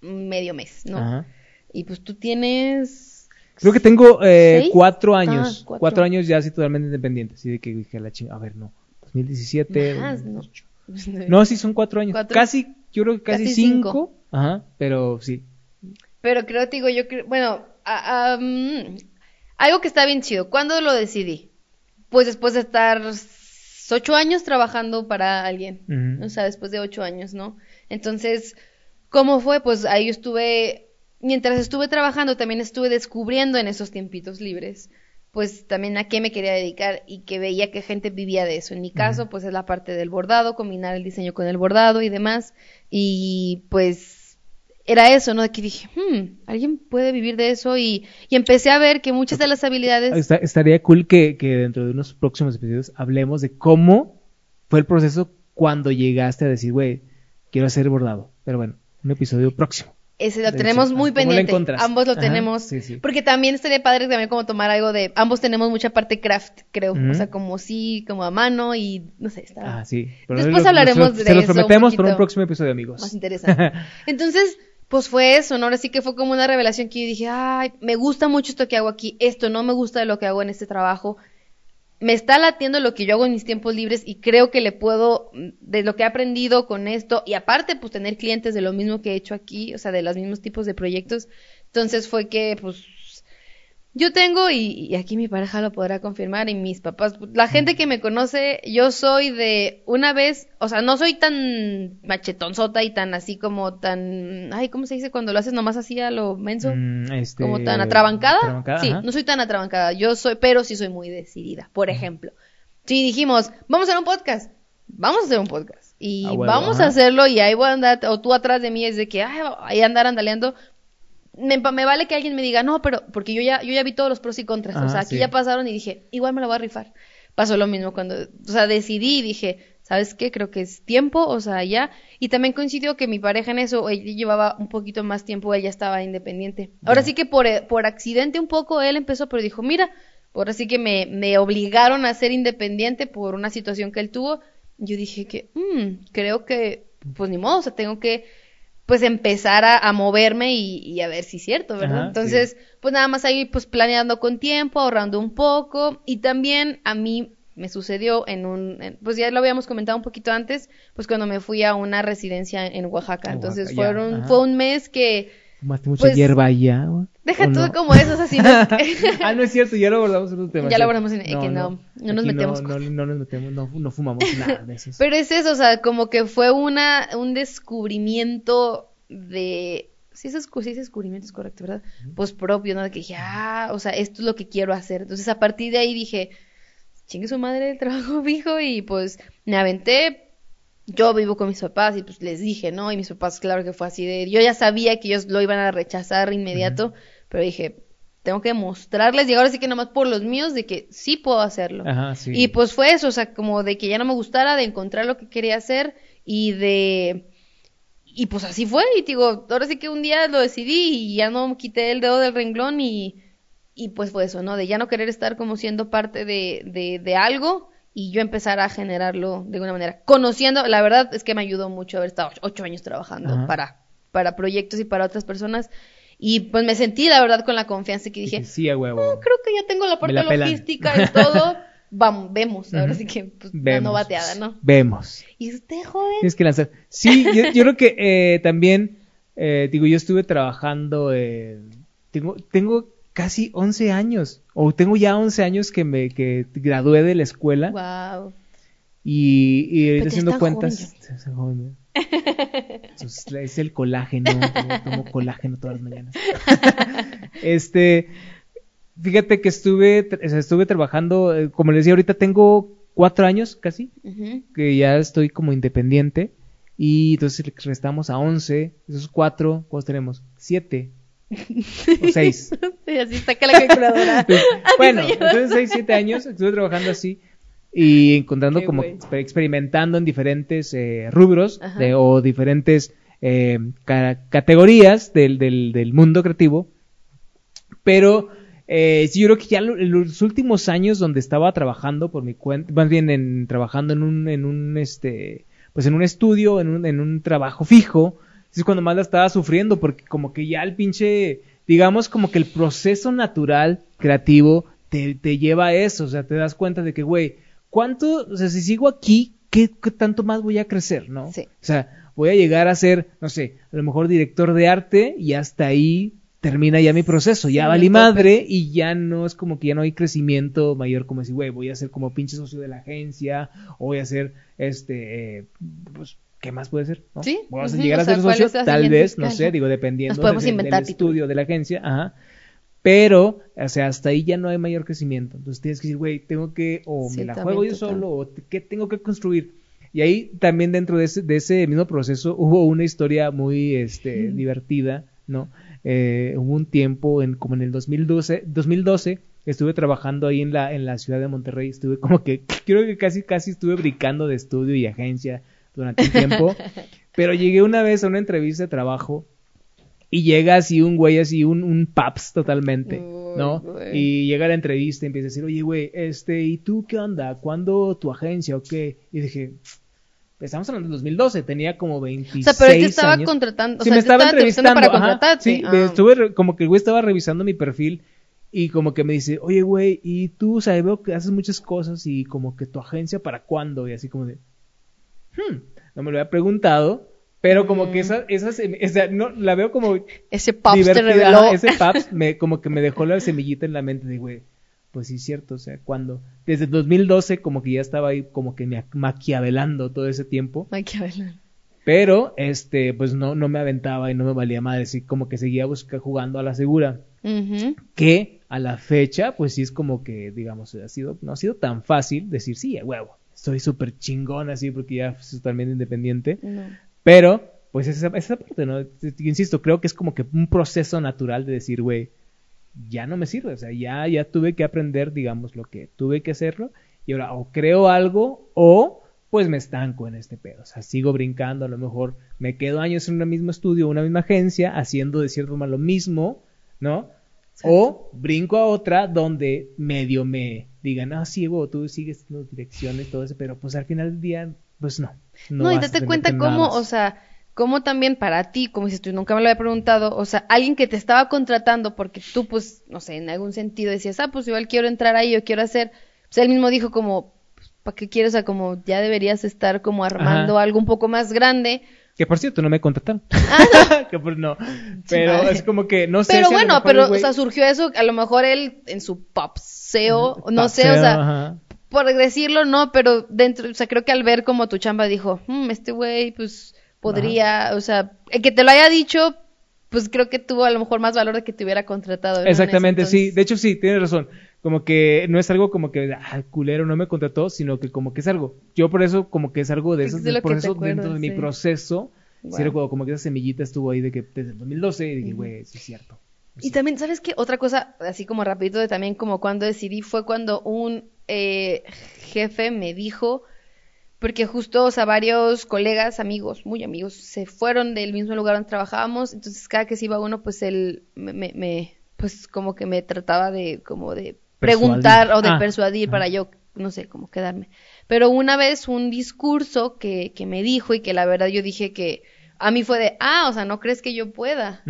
medio mes, ¿no? ajá. Y pues tú tienes... Creo que tengo eh, cuatro años. Ah, cuatro. cuatro. años ya así totalmente independiente. Así de que dije a la chingada. A ver, no. 2017. Más, ¿no? 2018. No, sí, son cuatro años. ¿Cuatro? Casi, yo creo que casi, Casi cinco. cinco. Ajá, pero sí. Pero creo, te digo, yo creo, bueno, a- mm, algo que está bien chido. ¿Cuándo lo decidí? Pues después de estar ocho años trabajando para alguien. O sea, después de ocho años, ¿no? Entonces, ¿cómo fue? Pues ahí estuve, mientras estuve trabajando, también estuve descubriendo en esos tiempitos libres, pues también a qué me quería dedicar y que veía que gente vivía de eso. En mi caso, pues es la parte del bordado, combinar el diseño con el bordado y demás. Y pues era eso, ¿no? De que dije, hmm, alguien puede vivir de eso y, y empecé a ver que muchas de las habilidades... Está- estaría cool que, que dentro de unos próximos episodios hablemos de cómo fue el proceso cuando llegaste a decir, güey, quiero hacer bordado. Pero bueno, un episodio próximo. ese lo tenemos muy ¿cómo lo pendiente. Ambos lo Ajá, tenemos. sí, sí. Porque también estaría padre también como tomar algo de. Ambos tenemos mucha parte craft, creo. O sea, como sí, como a mano y no sé, está Ah, sí. Pero Después lo- hablaremos de Se los eso prometemos para un próximo episodio, amigos. más interesante. Entonces, pues fue eso, ¿no? Ahora sí que fue como una revelación que yo dije, ay, me gusta mucho esto que hago aquí, esto no me gusta de lo que hago en este trabajo. Me está latiendo lo que yo hago en mis tiempos libres y creo que le puedo, mm, de lo que he aprendido con esto, y aparte, pues tener clientes de lo mismo que he hecho aquí, o sea, de los mismos tipos de proyectos. Entonces fue que, pues, yo tengo, y, y aquí mi pareja lo podrá confirmar, y mis papás, la gente que me conoce, yo soy de una vez, o sea, no soy tan machetonzota y tan así como tan, ay, ¿cómo se dice cuando lo haces nomás así a lo menso? Mm, este, como tan atrabancada. atrabancada, sí, ajá. no soy tan atrabancada, yo soy, pero sí soy muy decidida. Por ejemplo, si dijimos, vamos a hacer un podcast, vamos a hacer un podcast. Y vamos ajá. a hacerlo y ahí voy a andar, o tú atrás de mí es de que, ay, ahí andar andaleando. Me, me vale que alguien me diga, no, pero, porque yo ya, yo ya vi todos los pros y contras. o Ajá, sea, aquí sí. ya pasaron y dije, igual me la voy a rifar. Pasó lo mismo cuando, o sea, decidí y dije, ¿sabes qué? Creo que es tiempo, o sea, ya. Y también coincidió que mi pareja en eso, ella llevaba un poquito más tiempo, ella estaba independiente. Ahora sí que por, eh, por accidente un poco él empezó, pero dijo, mira, ahora sí que me, me obligaron a ser independiente por una situación que él tuvo. Yo dije que, mm, creo que, pues ni modo, o sea, tengo que, pues empezar a, a moverme y, y a ver si es cierto, ¿verdad? Ajá, Entonces, pues nada más ahí pues planeando con tiempo, ahorrando un poco. Y también a mí me sucedió en un, en- pues ya lo habíamos comentado un poquito antes, pues cuando me fui a una residencia en Oaxaca, En entonces Oaxaca, fueron, fue un mes que, Fumaste mucha Pues, hierba allá, deja ¿o todo no? como eso, así, ¿no? ah, no es cierto, ya lo abordamos en otro tema. Ya lo abordamos en- que no, no nos metemos No, no, no nos metemos, no, no fumamos nada de eso. Pero es eso, o sea, como que fue una, un descubrimiento de... Sí, ese, sí, ese descubrimiento es correcto, ¿verdad? Pues propio, ¿no? De que dije, ah, o sea, esto es lo que quiero hacer. Entonces, a partir de ahí dije, chingue su madre el trabajo fijo y pues me aventé. Yo vivo con mis papás y pues les dije, ¿no? Y mis papás, claro que fue así de... Yo ya sabía que ellos lo iban a rechazar inmediato, pero dije, tengo que mostrarles y ahora sí que nomás por los míos de que sí puedo hacerlo. Ajá, sí. Y pues fue eso, o sea, como de que ya no me gustara, de encontrar lo que quería hacer y de... Y pues así fue, y digo, ahora sí que un día lo decidí y ya no quité el dedo del renglón y, y pues fue eso, ¿no? De ya no querer estar como siendo parte de, de, de algo y yo empezar a generarlo de alguna manera. Conociendo, la verdad es que me ayudó mucho haber estado ocho años trabajando Ajá. para, para proyectos y para otras personas. Y pues me sentí, la verdad, con la confianza que dije, sí, a huevo. "Oh, creo que ya tengo la parte la pelan". logística y todo. Vamos, vemos. Ahora sí que, pues, Vemos. novateada, ¿no? Vemos. Y usted, joven. Tienes que lanzar. Sí, yo, yo creo que eh, también, eh, digo, yo estuve trabajando, eh, tengo, tengo casi 11 años, o tengo ya 11 años que me que gradué de la escuela Wow. y, y ahorita haciendo cuentas. Es, el colágeno, tomo, tomo colágeno todas las mañanas. este, fíjate que estuve, estuve trabajando, eh, como les decía ahorita, tengo cuatro años casi que ya estoy como independiente y entonces restamos a 11, esos cuatro, ¿cuántos tenemos? Siete o seis. Sí, así saca la calculadora. Bueno, entonces seis, siete años estuve trabajando así y encontrando Qué como experimentando en diferentes eh, rubros de- o diferentes eh, ca- categorías del, del, del mundo creativo. Pero eh, sí, yo creo que ya en los últimos años donde estaba trabajando por mi cuenta, más bien en, trabajando en un, en un, este, pues en un estudio, en un, en un trabajo fijo, es cuando más la estaba sufriendo, porque como que ya el pinche, digamos como que el proceso natural, creativo, te, te lleva a eso, o sea, te das cuenta de que, güey, ¿cuánto, o sea, si sigo aquí, ¿qué, qué tanto más voy a crecer, no? Sí. O sea, voy a llegar a ser, no sé, a lo mejor director de arte y hasta ahí termina ya mi proceso, ya Sí, valí madre y ya no es como que ya no hay crecimiento mayor como decir, güey, voy a ser como pinche socio de la agencia o voy a ser, este, eh, pues, ¿qué más puede ser? ¿no? Sí, Vamos a llegar o a sea, ser ¿cuál socio, es la tal vez, no sé, digo, dependiendo del- estudio de la agencia, ajá. Pero, o sea, hasta ahí ya no hay mayor crecimiento. Entonces tienes que decir, güey, tengo que, o me la juego yo total. solo, o qué tengo que construir. Y ahí también dentro de ese, de ese mismo proceso hubo una historia muy este, divertida, ¿no? Eh, hubo un tiempo, en, como en el 2012, 2012, estuve trabajando ahí en la, en la ciudad de Monterrey, estuve como que, creo que casi, casi estuve brincando de estudio y agencia durante un tiempo, pero llegué una vez a una entrevista de trabajo Y llega así un güey, así un, un paps totalmente, Uy, ¿no? güey. Y llega a la entrevista y empieza a decir, oye, güey, este, ¿y tú qué onda? ¿Cuándo tu agencia o qué? Y dije, estamos hablando del 2012, tenía como 26 O sea, pero él te estaba años. contratando, o Sí, sea, me estaba entrevistando para ajá, contratarte. Sí, Ah. estuve como que el güey estaba revisando mi perfil y como que me dice, oye, güey, y tú, o sea, veo que haces muchas cosas y como que tu agencia para cuándo y así como de, hmm, no me lo había preguntado, pero como que Mm. esa, esa, sea, no, la veo como Ese te reveló. ajá, ese paps me, como que me dejó la semillita en la mente de, güey, pues sí es cierto, o sea, cuando, desde 2012 como que ya estaba ahí como que me maquiavelando todo ese tiempo. Hablar. Pero, este, pues no, no me aventaba y no me valía madre, sí, como que seguía busca, jugando a la segura. Que a la fecha, pues sí es como que, digamos, ha sido, no ha sido tan fácil decir, sí, a huevo, soy súper chingón así porque ya soy totalmente independiente. No. Pero, pues esa, esa parte, ¿no? Insisto, creo que es como que un proceso natural de decir, güey, ya no me sirve, o sea, ya, ya tuve que aprender, digamos, lo que tuve que hacerlo, y ahora o creo algo, o pues me estanco en este pedo, o sea, sigo brincando, a lo mejor me quedo años en un mismo estudio, una misma agencia, haciendo de cierta forma lo mismo, ¿no? O brinco a otra donde medio me digan, ah, sí, güey, tú sigues las direcciones, todo eso, pero pues al final del día, pues no. No, y vas a date cuenta cómo, o sea, cómo también para ti, como si tú nunca me lo había preguntado, o sea, alguien que te estaba contratando porque tú, pues, no sé, en algún sentido decías, ah, pues igual quiero entrar ahí, yo quiero hacer, pues él mismo dijo como, ¿para qué quieres? O sea, como ya deberías estar como armando Ajá. algo un poco más grande. Que por cierto, no me contrataron. que por no. Pero madre. es como que no sé. Pero si bueno, mejor pero, güey- o sea, surgió eso, a lo mejor él en su popseo, no sé, o sea, ajá. por decirlo, no, pero dentro, o sea, creo que al ver como tu chamba dijo, "Mm, este güey, pues, podría, o sea, el que te lo haya dicho, pues creo que tuvo a lo mejor más valor de que te hubiera contratado. ¿no? Exactamente, sí. De hecho, sí, tienes razón. Como que no es algo como que, ah, culero, no me contrató, sino que como que es algo. Yo por eso, como que es algo de esos de que te procesos acuerdas, dentro de mi proceso. Sí, recuerdo como que esa semillita estuvo ahí de que desde el 2012 y dije, güey, sí es cierto. Y también, ¿sabes qué? Otra cosa, así como rapidito de también como cuando decidí, fue cuando un eh, jefe me dijo, porque justo, o sea, varios colegas, amigos, muy amigos, se fueron del mismo lugar donde trabajábamos, entonces cada que se iba uno, pues él me, me- me- pues como que me trataba de, como de preguntar o de Ah, persuadir para yo, no sé, como quedarme. Pero una vez un discurso que, que me dijo y que la verdad yo dije que a mí fue de, ah, o sea, no crees que yo pueda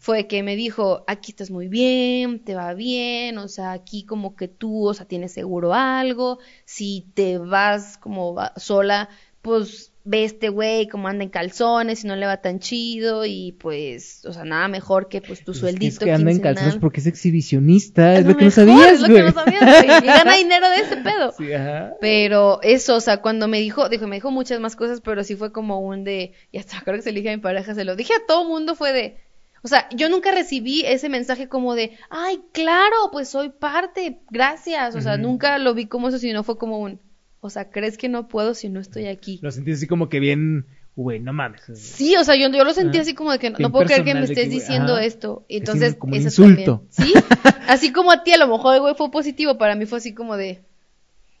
fue que me dijo, aquí estás muy bien, te va bien, o sea, aquí como que tú, o sea, tienes seguro algo, si te vas como va- sola, pues ve este güey como anda en calzones y no le va tan chido y pues, o sea, nada mejor que pues tu Pues sueldito es que anda en calzones porque es exhibicionista, es, lo que no sabías, es lo que no sabías, güey, y gana dinero de ese pedo. Sí, ajá. Pero eso, o sea, cuando me dijo, dijo, me dijo muchas más cosas, pero sí fue como un de, y hasta creo que se lo dije a mi pareja, se lo dije a todo mundo, fue de, o sea, yo nunca recibí ese mensaje como de, ay, claro, pues soy parte, gracias, o sea, nunca lo vi como eso, sino fue como un, o sea, ¿crees que no puedo si no estoy aquí? Lo sentí así como que bien, güey, no mames. Sí, o sea, yo, yo lo sentí Ajá. así como de que no, puedo creer que me que, estés diciendo ajá. esto. Y Es entonces, como un eso insulto. también. Sí, así como a ti a lo mejor, güey, fue positivo, para mí fue así como de,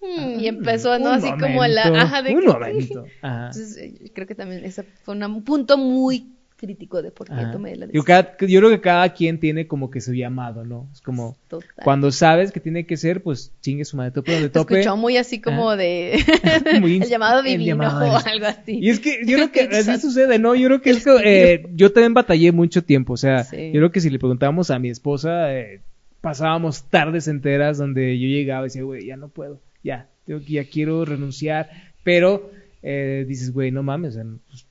hmm, y empezó, ¿no? Un Así como la, momento, ajá, de un que- momento. Ajá. Entonces, eh, creo que también ese fue un punto muy crítico de por qué Ajá. tomé la decisión. cada- yo creo que cada quien tiene como que su llamado, ¿no? Es como Total. cuando sabes que tiene que ser, pues chingue su madre, tope donde tope. escuchó muy así como Ajá. de Muy el llamado el divino llamado o algo así. Y es que yo creo que así sucede, ¿no? Yo creo que es que, eh, yo también batallé mucho tiempo, o sea, Sí. yo creo que si le preguntábamos a mi esposa, eh, pasábamos tardes enteras donde yo llegaba y decía, güey, ya no puedo, ya, tengo que- ya quiero renunciar, pero eh, dices, güey, no mames, o sea, pues,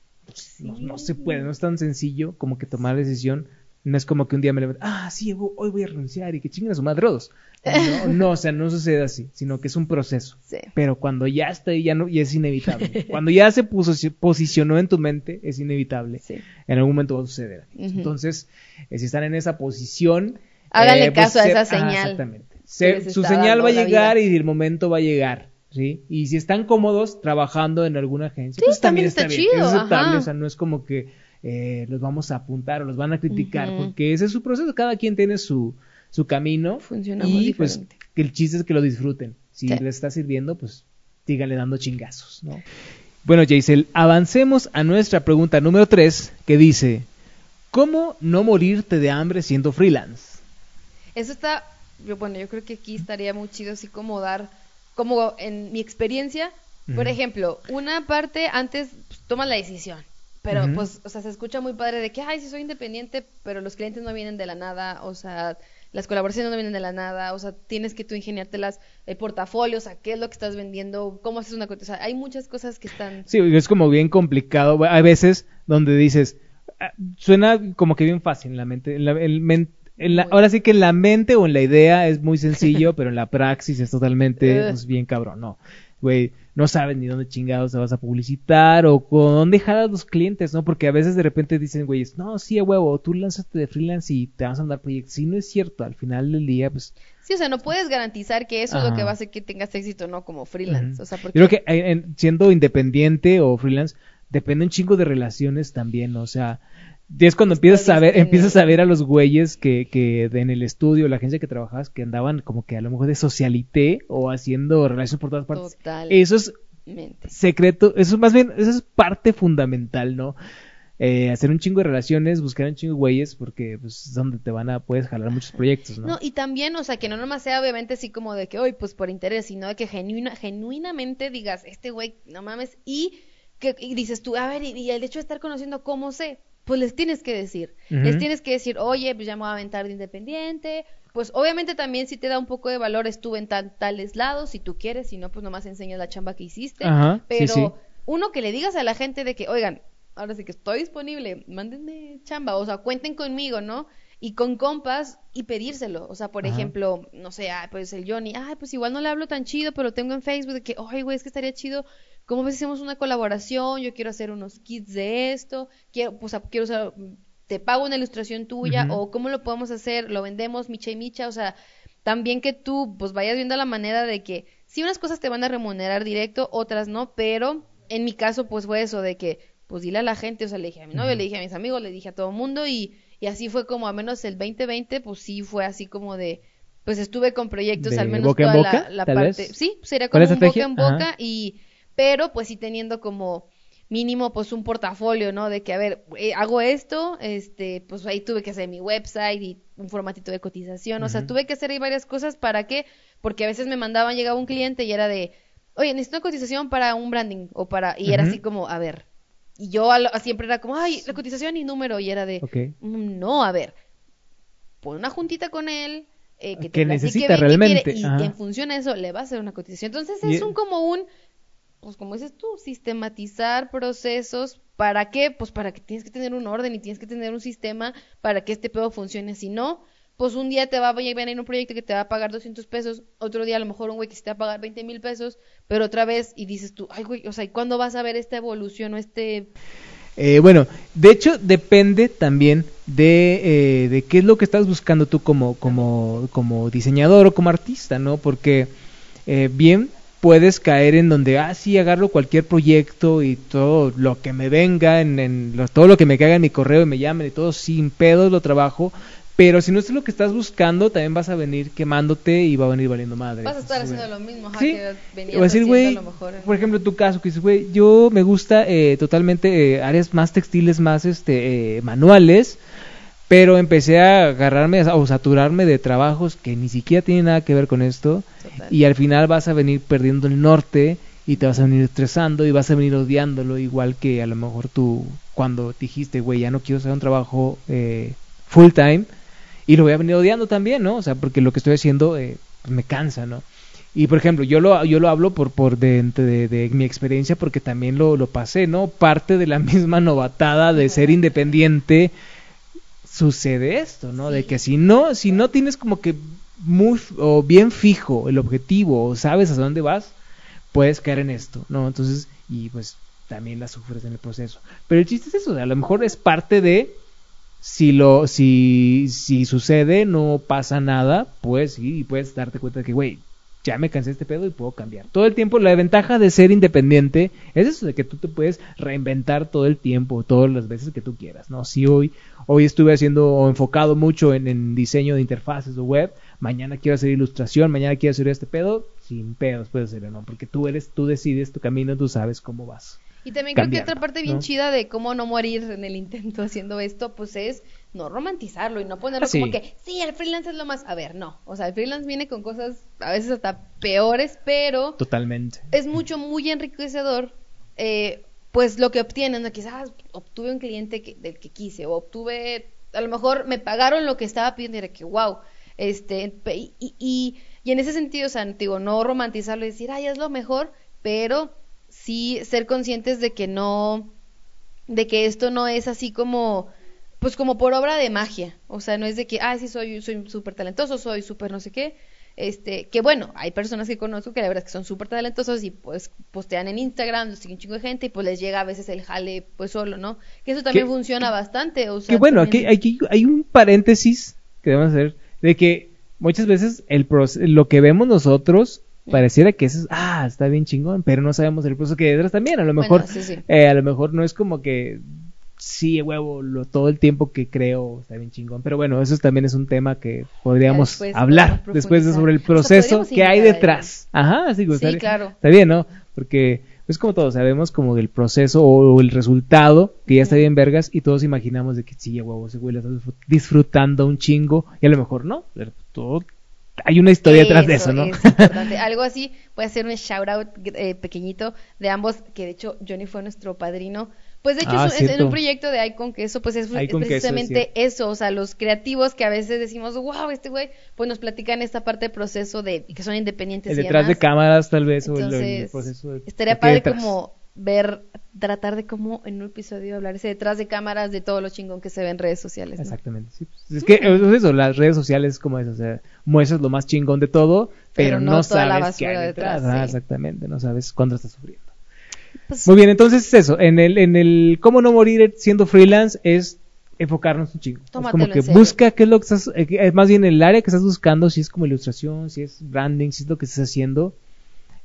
pues, no, no se puede, no es tan sencillo como que tomar la decisión. No es como que un día me levanto, ah, sí, hoy voy a renunciar y que chinguen a su madre todos. No, no, o sea, no sucede así, sino que es un proceso. Sí. Pero cuando ya está ahí, ya no, ya es inevitable. Cuando ya se puso, posicionó en tu mente, es inevitable. Sí. En algún momento va a suceder. Entonces, eh, si están en esa posición, Háganle eh, pues, caso a se- esa ah, señal exactamente. Se- su señal va a llegar vida. y el momento va a llegar. ¿Sí? Y si están cómodos trabajando en alguna agencia, Sí, pues también, también está bien. chido, Es aceptable, ajá. o sea, no es como que eh, los vamos a apuntar o los van a criticar, porque ese es su proceso, cada quien tiene su, su camino Funcionamos y pues diferente. que el chiste es que lo disfruten. Si Sí. les está sirviendo, pues síganle dando chingazos, ¿no? Bueno, Jaisel, avancemos a nuestra pregunta número 3, que dice, ¿Cómo no morirte de hambre siendo freelance? Eso está, yo, bueno, yo creo que aquí estaría muy chido así como dar, como en mi experiencia, por ejemplo, una parte antes pues, tomas la decisión, pero pues, o sea, se escucha muy padre de que, ay, sí soy independiente, pero los clientes no vienen de la nada, o sea, las colaboraciones no vienen de la nada, o sea, tienes que tú ingeniártelas, el portafolio, o sea, qué es lo que estás vendiendo, cómo haces una cosa, o sea, hay muchas cosas que están... Sí, es como bien complicado. Hay veces donde dices, ah, suena como que bien fácil en la mente. En la- el en la- ahora sí que en la mente o en la idea es muy sencillo, pero en la praxis es totalmente pues, bien cabrón. No, güey, no sabes ni dónde chingados te vas a publicitar o con dónde jalas los clientes, ¿no? Porque a veces de repente dicen, güey, no, sí, a huevo, tú lánzate de freelance y te vas a mandar proyectos. Si no es cierto, al final del día, pues Sí, o sea, no puedes garantizar que eso es lo que va a hacer que tengas éxito, ¿no? Como freelance, o sea, porque... Yo creo que eh, en- siendo independiente o freelance, depende un chingo de relaciones también, o sea, es cuando empiezas a ver, empiezas a ver a los güeyes que, que en el estudio, la agencia que trabajabas, que andaban como que a lo mejor de socialité o haciendo relaciones por todas partes. Totalmente. Eso es secreto, eso es más bien, eso es parte fundamental, ¿no? Eh, hacer un chingo de relaciones, buscar un chingo de güeyes, porque pues es donde te van a, puedes jalar muchos proyectos, ¿no? No, y también, o sea, que no nomás sea obviamente así como de que hoy, pues por interés, sino de que genuina, genuinamente digas, este güey, no mames, y que y dices tú, a ver, y, y el hecho de estar conociendo cómo sé, pues les tienes que decir, les tienes que decir, oye, pues ya me voy a aventar de independiente, pues obviamente también si te da un poco de valor, estuve en tal- tales lados, si tú quieres, si no, pues nomás enseñas la chamba que hiciste, pero sí. uno que le digas a la gente de que, oigan, ahora sí que estoy disponible, mándenme chamba, o sea, cuenten conmigo, ¿no? Y con compas y pedírselo, o sea, por Ajá. ejemplo, no sé, ah, pues el Johnny, ay, pues igual no le hablo tan chido, pero tengo en Facebook de que, ay, güey, es que estaría chido, ¿cómo ves si hacemos una colaboración? Yo quiero hacer unos kits de esto, quiero, pues, quiero usar, te pago una ilustración tuya, o cómo lo podemos hacer, lo vendemos, micha y micha, o sea, también que tú, pues, vayas viendo la manera de que, si unas cosas te van a remunerar directo, otras no, pero en mi caso, pues, fue eso de que, pues, dile a la gente, o sea, le dije a mi novio, le dije a mis amigos, le dije a todo el mundo, y, y así fue como, al menos el 2020, pues, sí fue así como de, pues, estuve con proyectos, ¿De al menos boca en toda boca, la, la tal parte, vez? sí, sería ¿Cuál como un estrategia? boca en boca, Ajá. y, pero, pues, sí teniendo como, mínimo pues un portafolio, ¿no? De que, a ver, eh, hago esto, este, pues ahí tuve que hacer mi website y un formatito de cotización, o sea, tuve que hacer ahí varias cosas, ¿para qué? Porque a veces me mandaban, llegaba un cliente y era de, oye, necesito una cotización para un branding, o para, y era así como, a ver, y yo a lo- a siempre era como, ay, la cotización y número, y era de. "Mm, no, a ver, pon una juntita con él, eh, que, te Que necesita bien qué quiere, realmente, y ajá. en función a eso le va a hacer una cotización. Entonces Y- es un como un, pues como dices tú, sistematizar procesos. ¿Para qué? Pues para que tienes que tener un orden y tienes que tener un sistema para que este pedo funcione. Si no, pues un día te va a venir un proyecto que te va a pagar 200 pesos, otro día a lo mejor un güey que se te va a pagar 20 mil pesos, pero otra vez y dices tú, ay güey, o sea, ¿y cuándo vas a ver esta evolución o este... Eh, bueno, de hecho depende también de, eh, de qué es lo que estás buscando tú como, como, como diseñador o como artista, ¿no? Porque eh, bien puedes caer en donde, ah, sí, agarro cualquier proyecto y todo lo que me venga, en, en todo lo que me caiga en mi correo y me llamen y todo, sin pedos lo trabajo. Pero si no es lo que estás buscando, también vas a venir quemándote y va a venir valiendo madre. Vas a estar haciendo lo mismo, Sí. que venías O decir, güey, por ejemplo, tu caso, que dices, güey, yo me gusta eh, totalmente eh, áreas más textiles, más este eh, manuales, pero empecé a agarrarme o saturarme de trabajos que ni siquiera tienen nada que ver con esto Total. y al final vas a venir perdiendo el norte y te vas a venir estresando y vas a venir odiándolo igual que a lo mejor tú cuando dijiste, güey, ya no quiero hacer un trabajo eh, full time y lo voy a venir odiando también, ¿no? O sea, porque lo que estoy haciendo eh, pues, me cansa, ¿no? Y por ejemplo, yo lo, yo lo hablo por, por de, de- de mi experiencia porque también lo, lo pasé, ¿no? Parte de la misma novatada de ser independiente sucede esto, ¿no? De que si no, si no tienes como que muy o bien fijo el objetivo o sabes a dónde vas, puedes caer en esto, ¿no? Entonces, y pues también la sufres en el proceso. Pero el chiste es eso, a lo mejor es parte de si lo si si sucede no pasa nada, pues sí, puedes darte cuenta de que güey, ya me cansé de este pedo y puedo cambiar. Todo el tiempo la ventaja de ser independiente es eso de que tú te puedes reinventar todo el tiempo, todas las veces que tú quieras, ¿no? Si hoy hoy estuve haciendo o enfocado mucho en, en diseño de interfaces o web, mañana quiero hacer ilustración, mañana quiero hacer este pedo, sin pedos puedes hacerlo, ¿no? Porque tú eres tú decides tu camino, tú sabes cómo vas. Y también creo que otra parte bien ¿no? chida de cómo no morir en el intento haciendo esto, pues es no romantizarlo y no ponerlo Ah, sí. como que, sí, el freelance es lo más. A ver, no. O sea, el freelance viene con cosas a veces hasta peores, pero Totalmente. es mucho, muy enriquecedor, eh, pues lo que obtienen, ¿no? quizás obtuve un cliente que- del que quise, o obtuve, a lo mejor me pagaron lo que estaba pidiendo, y era que, wow, este, y, y, y en ese sentido, o sea, digo, no romantizarlo y decir, ay, es lo mejor, pero sí ser conscientes de que no, de que esto no es así como, pues como por obra de magia, o sea, no es de que, ah, sí, soy soy súper talentoso, soy súper no sé qué, este, que bueno, hay personas que conozco que la verdad es que son súper talentosos y pues postean en Instagram, los sigue un chingo de gente y pues les llega a veces el jale pues solo, ¿no? Que eso también Que- funciona bastante, o sea, Que bueno, aquí, también- aquí hay un paréntesis que debemos hacer de que muchas veces el lo que vemos nosotros pareciera que eso es, ah, está bien chingón, pero no sabemos el proceso que hay detrás también. A lo Bueno, mejor, sí, sí. eh, a lo mejor no es como que sí, huevo, lo, todo el tiempo que creo está bien chingón. Pero bueno, eso también es un tema que podríamos después hablar después de sobre el proceso que hay detrás. Ajá, sí, pues, Sí, está- claro. Está bien, ¿no? Porque es como todos, sabemos como del proceso o el resultado que ya está bien vergas y todos imaginamos de que sí, huevo, ese güey lo está disfrut- disfrutando un chingo y a lo mejor no, pero todo hay una historia detrás de eso, ¿no? es importante. Algo así, voy a hacer un shout out eh, pequeñito de ambos, que de hecho Johnny fue nuestro padrino. Pues de hecho Ah, es, un- es un proyecto de Icon que eso pues es, es Icon Queso, es precisamente eso, o sea, los creativos que a veces decimos, wow, este güey, pues nos platican esta parte del proceso de que son independientes el y detrás de cámaras tal vez o el- el, Entonces, proceso de- estaría padre detrás. como ver, tratar de cómo en un episodio hablar ese detrás de cámaras de todo lo chingón que se ve en redes sociales. ¿no? Exactamente, sí. pues, es que es eso, las redes sociales es como eso, o sea, muestras lo más chingón de todo, pero, Pero no, no toda la sabes qué hay detrás. sí. Exactamente, no sabes cuándo estás sufriendo. Pues, Muy bien, entonces es eso, en el, en el cómo no morir siendo freelance es enfocarnos un chingo. Es como que busca qué es lo que estás, eh, más bien el área que estás buscando, si es como ilustración, si es branding, si es lo que estás haciendo,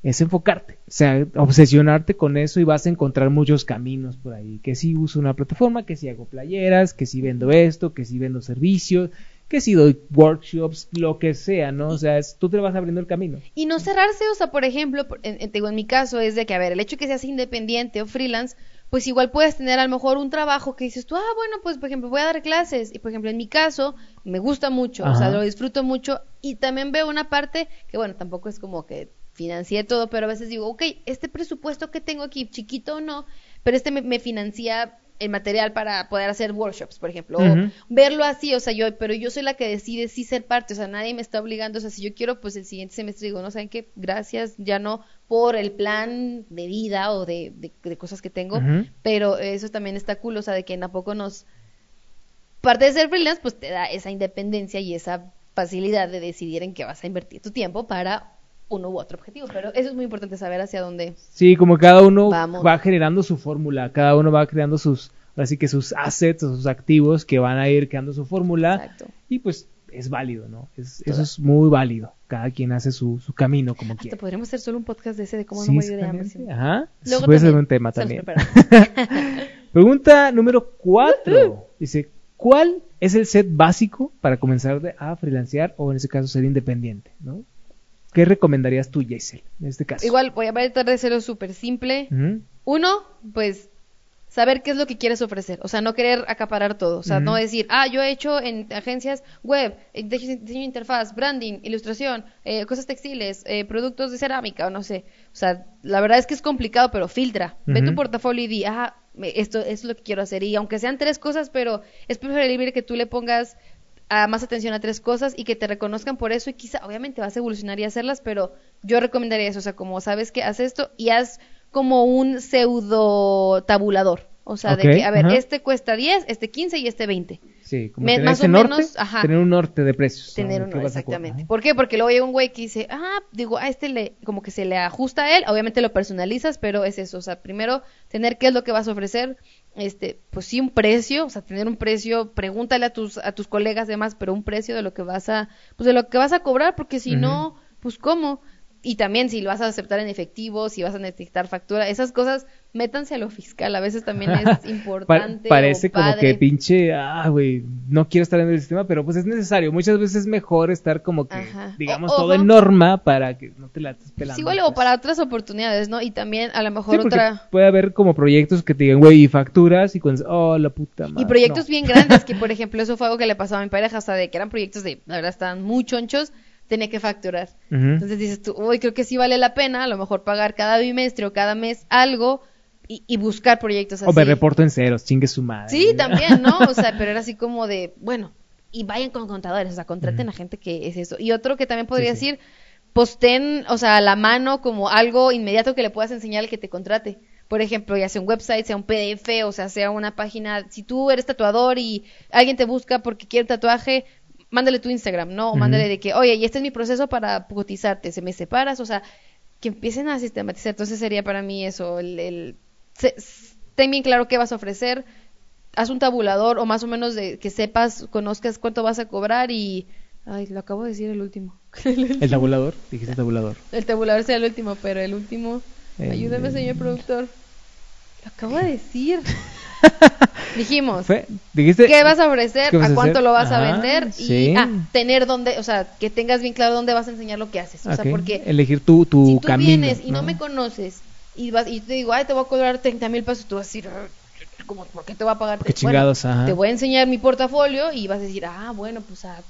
es enfocarte, o sea, obsesionarte con eso y vas a encontrar muchos caminos por ahí, que si uso una plataforma, que si hago playeras, que si vendo esto, que si vendo servicios, que si doy workshops, lo que sea, ¿no? O sea, es- tú te vas abriendo el camino. Y no cerrarse, o sea, por ejemplo, en, en- en mi caso es de que, a ver, el hecho que seas independiente o freelance, pues igual puedes tener a lo mejor un trabajo que dices tú, ah, bueno, pues por ejemplo, voy a dar clases. Y por ejemplo, en mi caso, me gusta mucho, o sea, lo disfruto mucho. Y también veo una parte que, bueno, tampoco es como que financié todo, pero a veces digo, ok, este presupuesto que tengo aquí, chiquito o no, pero este me, me financia el material para poder hacer workshops, por ejemplo, o verlo así, o sea, yo, pero yo soy la que decide sí ser parte, o sea, nadie me está obligando, o sea, si yo quiero, pues el siguiente semestre digo, no saben qué, gracias, ya no por el plan de vida o de, de, de cosas que tengo, pero eso también está cool, o sea, de que en a poco nos, parte de ser freelance, pues te da esa independencia y esa facilidad de decidir en qué vas a invertir tu tiempo para uno u otro objetivo, pero eso es muy importante saber hacia dónde. Sí, como cada uno Vamos. va generando su fórmula, cada uno va creando sus, así que sus assets, o sus activos que van a ir creando su fórmula Exacto. y pues es válido, ¿no? Es, eso es muy válido. Cada quien hace su, su camino como Hasta quiere. podríamos hacer solo un podcast de ese de cómo Sí, no morir de hambre. Ajá. Luego Puede ser un tema también. Pregunta número cuatro. Dice, ¿cuál es el set básico para comenzar a freelancear o en este caso ser independiente? ¿no? ¿Qué recomendarías tú, Jaisel, en este caso? Igual voy a tratar de hacerlo súper simple. Uno, pues saber qué es lo que quieres ofrecer, o sea, no querer acaparar todo, o sea, no decir, ah, yo he hecho en agencias web, eh, diseño de interfaz, branding, ilustración, eh, cosas textiles, eh, productos de cerámica, o no sé, o sea, la verdad es que es complicado, pero filtra, ve tu portafolio y di, ah, esto, esto es lo que quiero hacer, y aunque sean tres cosas, pero es preferible que tú le pongas a más atención a tres cosas y que te reconozcan por eso y quizá obviamente vas a evolucionar y hacerlas, pero yo recomendaría eso, o sea, como sabes que haz esto y haz como un pseudo tabulador, o sea, de que a ver, ajá. este cuesta 10, este 15 y este 20. Sí, como Me- tener más ese o norte, menos, ajá. tener un norte de precios. Tener ¿no? uno, ¿Qué vas a exactamente. ¿Por qué? Porque luego llega un güey que dice, ah, digo, a este le, como que se le ajusta a él, obviamente lo personalizas, pero es eso, o sea, primero tener qué es lo que vas a ofrecer, este, pues sí un precio, o sea, tener un precio, pregúntale a tus, a tus colegas demás, pero un precio de lo que vas a, pues de lo que vas a cobrar, porque si no, pues cómo. Y también si lo vas a aceptar en efectivo, si vas a necesitar factura, esas cosas, métanse a lo fiscal, a veces también es importante. Pa- parece como que pinche, ah, güey, no quiero estar en el sistema, pero pues es necesario. Muchas veces es mejor estar como que, Ajá. digamos, O- todo en norma para que no te la estés pelando. Sí, o pues. para otras oportunidades, ¿no? Y también a lo Sí, mejor porque otra... puede haber como proyectos que te digan, güey, y facturas y cuando, oh, la puta madre. Y proyectos no. bien grandes, que por ejemplo eso fue algo que le pasaba a mi pareja, hasta de que eran proyectos de, la verdad, estaban muy chonchos, tenía que facturar. Entonces dices tú, uy, creo que sí vale la pena, a lo mejor pagar cada bimestre o cada mes algo y, y buscar proyectos así. O me reporto en ceros, chingue su madre. Sí, también, ¿no? O sea, pero era así como de, bueno, y vayan con contadores, o sea, contraten a gente que es eso. Y otro que también podría Sí, sí. decir, posten, o sea, a la mano como algo inmediato que le puedas enseñar al que te contrate. Por ejemplo, ya sea un website, sea un PDF, o sea, sea una página. Si tú eres tatuador y alguien te busca porque quiere un tatuaje, mándale tu Instagram, ¿no? O mándale de que, oye, y este es mi proceso para cotizarte, se me separas, o sea, que empiecen a sistematizar. Entonces sería para mí eso, el, el se- ten bien claro qué vas a ofrecer, haz un tabulador o más o menos de que sepas, conozcas cuánto vas a cobrar y... Ay, lo acabo de decir el último. El tabulador, dijiste tabulador. el tabulador sea el último, pero el último... El- Ayúdeme, señor productor. Lo acabo de decir. Dijimos, Fue- dijiste, ¿qué vas a ofrecer? ¿Qué vas ¿A a cuánto hacer? lo vas a vender? sí. Y ah, tener dónde, o sea, que tengas bien claro dónde vas a enseñar lo que haces. O sea, Ok, porque elegir tu, tu si tú camino. vienes y no. me conoces y vas y te digo, ay, te voy a cobrar 30 mil pesos, tú vas a decir, "Ah, ¿cómo, ¿por qué te voy a pagar? Qué Bueno, chingados, ajá. te voy a enseñar mi portafolio y vas a decir, ah, bueno, pues ha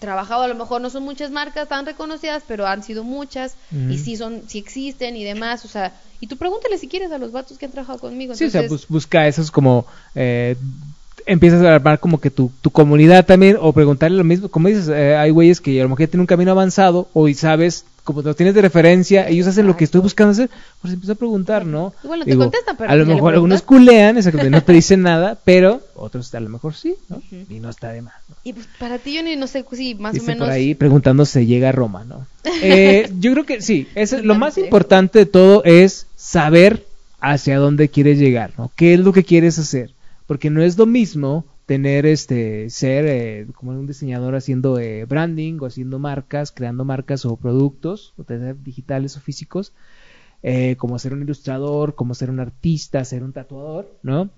trabajado, a lo mejor no son muchas marcas tan reconocidas, pero han sido muchas y sí son, sí existen y demás, o sea, y tú pregúntale si quieres a los vatos que han trabajado conmigo. Sí, o sea, bus- busca esos como... Eh, empiezas a armar como que tu, tu comunidad también o preguntarle lo mismo. Como dices, eh, hay güeyes que a lo mejor tienen un camino avanzado o y sabes, como lo tienes de referencia, ellos hacen lo que estoy buscando hacer, pues empieza a preguntar, ¿no? Te contestan, pero A lo mejor algunos culean, exactamente, no te dicen nada, pero otros a lo mejor sí, ¿no? Y no está de más. ¿no? Y pues para ti, Johnny, no sé si más Dice o menos... por ahí preguntando si llega a Roma, ¿no? Eh, yo creo que sí, eso, lo más importante de todo es saber hacia dónde quieres llegar, ¿no? ¿Qué es lo que quieres hacer? Porque no es lo mismo tener este ser eh, como un diseñador haciendo eh, branding o haciendo marcas, creando marcas o productos, o tener digitales o físicos, eh, como ser un ilustrador, como ser un artista, ser un tatuador, ¿no?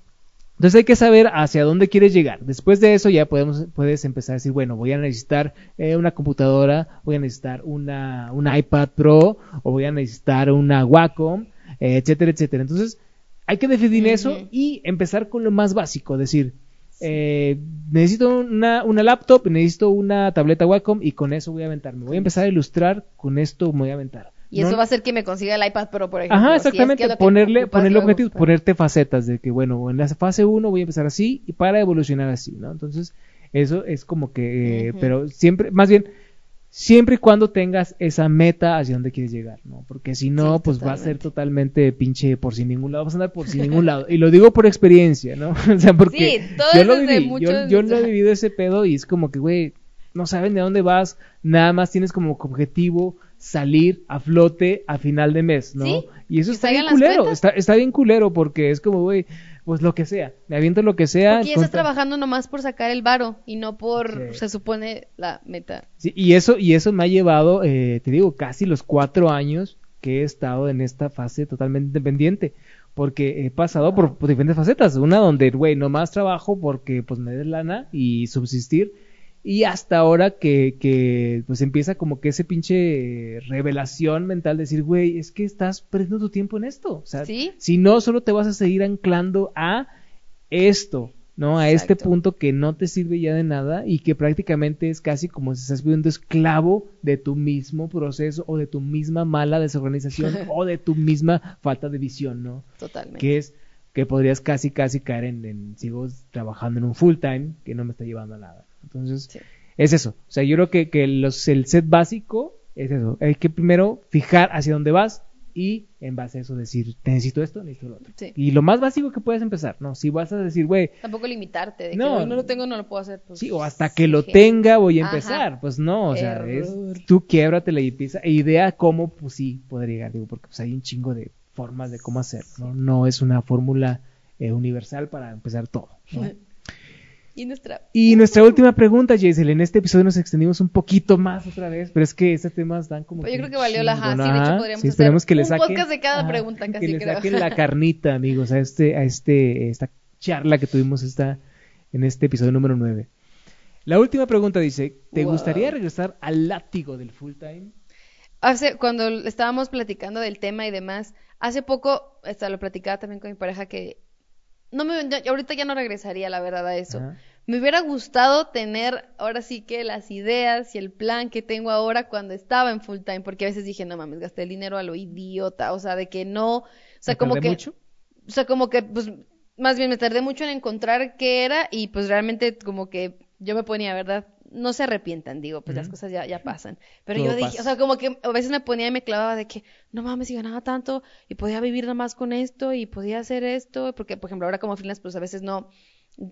Entonces hay que saber hacia dónde quieres llegar. Después de eso ya podemos, puedes empezar a decir, bueno, voy a necesitar eh, una computadora, voy a necesitar una, un iPad Pro o voy a necesitar una Wacom, eh, etcétera, etcétera. Entonces hay que definir eso y empezar con lo más básico, decir, eh, necesito una, una laptop, necesito una tableta Wacom y con eso voy a aventarme. Voy a empezar a ilustrar, con esto me voy a aventar. Y eso va a hacer que me consiga el iPad Pro, por ejemplo. Ajá, si es que exactamente, ponerle, ponerle ponerte facetas de que, bueno, en la fase 1 voy a empezar así y para evolucionar así, ¿no? Entonces, eso es como que, eh, pero siempre, más bien, siempre y cuando tengas esa meta hacia donde quieres llegar, ¿no? Porque si no, Sí, pues va a ser totalmente. totalmente pinche por sin ningún lado, vas a andar por sin ningún lado. Y lo digo por experiencia, ¿no? o sea, porque Sí, todo yo lo viví, yo, muchos- yo lo he vivido ese pedo y es como que, güey, no saben de dónde vas, nada más tienes como objetivo salir a flote a final de mes, ¿no? Sí, y eso está bien culero, está, está bien culero porque es como, güey, pues lo que sea, me aviento lo que sea. Porque ya estás trabajando nomás por sacar el varo y no por, Sí. se supone, la meta. Sí, y eso, y eso me ha llevado, eh, te digo, casi los cuatro años que he estado en esta fase totalmente independiente. Porque he pasado por, por diferentes facetas. Una donde, güey, nomás trabajo porque pues me des lana y subsistir. Y hasta ahora que, que pues empieza como que ese pinche revelación mental de decir, güey, es que estás perdiendo tu tiempo en esto. O sea, Sí. si no, solo te vas a seguir anclando a esto, ¿no? A este punto que no te sirve ya de nada y que prácticamente es casi como si estás viviendo esclavo de tu mismo proceso o de tu misma mala desorganización o de tu misma falta de visión, ¿no? Totalmente. Que es que podrías casi casi caer en, en sigo trabajando en un full time que no me está llevando a nada. Entonces, Sí. es eso. O sea, yo creo que, que los, el set básico es eso. Hay que primero fijar hacia dónde vas y en base a eso decir, necesito esto, necesito lo otro. Sí. Y lo más básico que puedes empezar, ¿no? Si vas a decir, güey, Tampoco limitarte de que No. "Ay, no lo tengo, no lo puedo hacer. Pues, sí, o hasta que lo tenga voy a Ajá. empezar. Pues no, o sea, es, tú quiébratela y empieza. E idea cómo, pues sí, poder llegar, digo, porque pues hay un chingo de formas de cómo hacerlo, ¿no? No es una fórmula eh, universal para empezar todo. ¿no? Y nuestra... Y nuestra última pregunta, Jaisel. En este episodio nos extendimos un poquito más otra vez, pero es que estos temas dan como. Yo creo que valió la ajá. Sí, de hecho podríamos sí, hacer que le un saquen, podcast de cada ajá, pregunta casi, que le creo. saquen la carnita, amigos, a este, a este, esta charla que tuvimos esta, en este episodio número 9. La última pregunta dice, ¿te Wow. gustaría regresar al látigo del full time? Hace, cuando estábamos platicando del tema y demás, hace poco, hasta lo platicaba también con mi pareja que no me, yo- ahorita ya no regresaría, la verdad, a eso. Me hubiera gustado tener ahora sí que las ideas y el plan que tengo ahora cuando estaba en full time, porque a veces dije, no mames, gasté el dinero a lo idiota, o sea, de que no, o sea, ¿Me como tardé que, mucho? o sea, como que, pues, más bien me tardé mucho en encontrar qué era y pues realmente como que yo me ponía, ¿verdad? No se arrepientan, digo, pues las cosas ya, ya pasan. Pero Todo yo dije, pasa. o sea, como que a veces me ponía y me clavaba de que, no mames, si ganaba tanto y podía vivir nada más con esto y podía hacer esto, porque, por ejemplo, ahora como freelance, pues a veces no,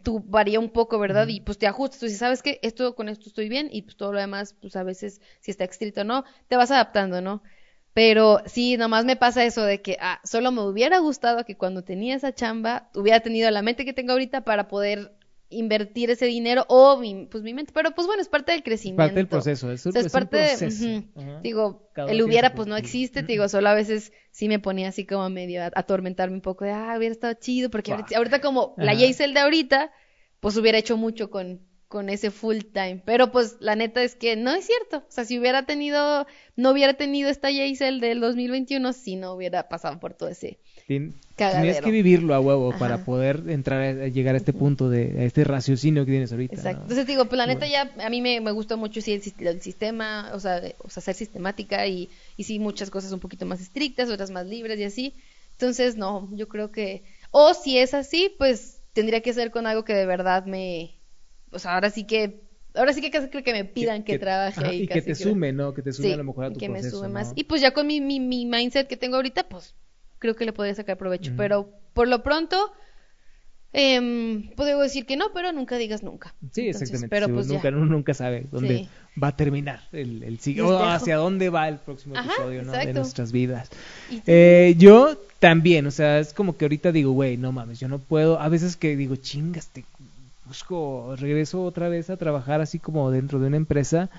tú varía un poco, ¿verdad? Y pues te ajustas, tú dices, ¿sabes qué? Esto, con esto estoy bien y pues todo lo demás, pues a veces, si está escrito o no, te vas adaptando, ¿no? Pero sí, nomás me pasa eso de que, ah, solo me hubiera gustado que cuando tenía esa chamba, hubiera tenido la mente que tengo ahorita para poder invertir ese dinero o mi, pues mi mente. Pero pues bueno, es parte del crecimiento. Parte del proceso, es, O un- sea, es es un parte de, proceso. ujú. Ajá. digo, Cada el hubiera pues no existe, te digo, solo a veces sí me ponía así como medio a atormentarme un poco de, ah, hubiera estado chido, porque ahorita, ahorita como la. Jaisel de ahorita, pues hubiera hecho mucho con, con ese full time, pero pues la neta es que no es cierto, o sea, si hubiera tenido, no hubiera tenido esta Jaisel del 2021, si no hubiera pasado por todo ese Tien-. Tenías que vivirlo a huevo Ajá. para poder entrar a, llegar a este punto de a este raciocinio que tienes ahorita. Exacto. ¿no? Entonces digo, pues la neta Bueno. ya a mí me, me gusta mucho sí el, sis- el sistema, o sea, o sea, ser sistemática y, y sí muchas cosas un poquito más estrictas, otras más libres y así. Entonces, no, yo creo que, o si es así, pues tendría que ser con algo que de verdad me, o sea, ahora sí que, ahora sí que casi creo que me pidan que, trabaje ajá, ahí. y que te creo. sume, ¿no? Que te sume Sí, a lo mejor a y tu que me ¿no? más. Y pues ya con mi, mi, mi mindset que tengo ahorita, pues creo que le podría sacar provecho. Pero por lo pronto, puedo decir que no, pero nunca digas nunca. Sí, Entonces, exactamente. Pero sí, pues nunca, uno nunca sabe dónde Sí. va a terminar el, el siguiente, o hacia dónde va el próximo Ajá, episodio, ¿no? De nuestras vidas. Eh, yo también, o sea, es como que ahorita digo, güey, no mames, yo no puedo. A veces que digo, chingas, te busco, regreso otra vez a trabajar así como dentro de una empresa,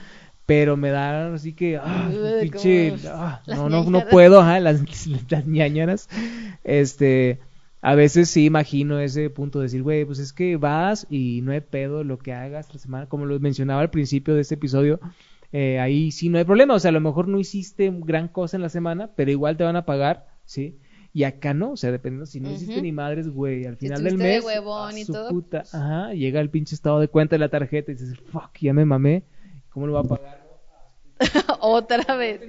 pero me da así que, ah, pinche, ah, no, no, no puedo, ajá, las, las ñañaras. Este, a veces sí imagino ese punto de decir, güey, pues es que vas y no hay pedo lo que hagas la semana, como lo mencionaba al principio de este episodio. eh, ahí sí no hay problema, o sea, a lo mejor no hiciste gran cosa en la semana, pero igual te van a pagar, ¿sí? Y acá no, o sea, dependiendo, si no hiciste ni madres, güey, al final del de mes, huevón a y su todo, puta, pues. ajá, llega el pinche estado de cuenta de la tarjeta y dices, fuck, ya me mamé, ¿cómo lo va a pagar? Otra vez.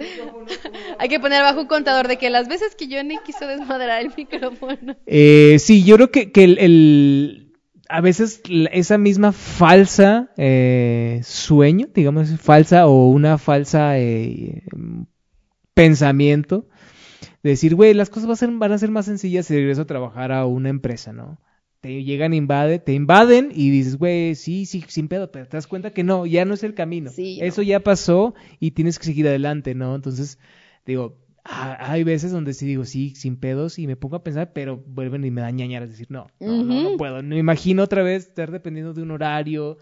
Hay que poner abajo un contador de que las veces que Johnny quiso desmadrar el micrófono. Eh, sí, yo creo que, que el, el- a veces esa misma falsa eh, sueño, digamos, falsa o una falsa eh, pensamiento de decir, güey, las cosas van a, ser, van a ser más sencillas si regreso a trabajar a una empresa, ¿no? Te llegan, invade, te invaden y dices, güey, sí, sí, sin pedo, pero te das cuenta que no, ya no es el camino. Sí, Eso no. ya pasó y tienes que seguir adelante, ¿no? Entonces, digo, hay veces donde sí digo, sí, sin pedos y me pongo a pensar, pero vuelven y me dan ñañaras, decir, no, no, no, no puedo. No me imagino otra vez estar dependiendo de un horario,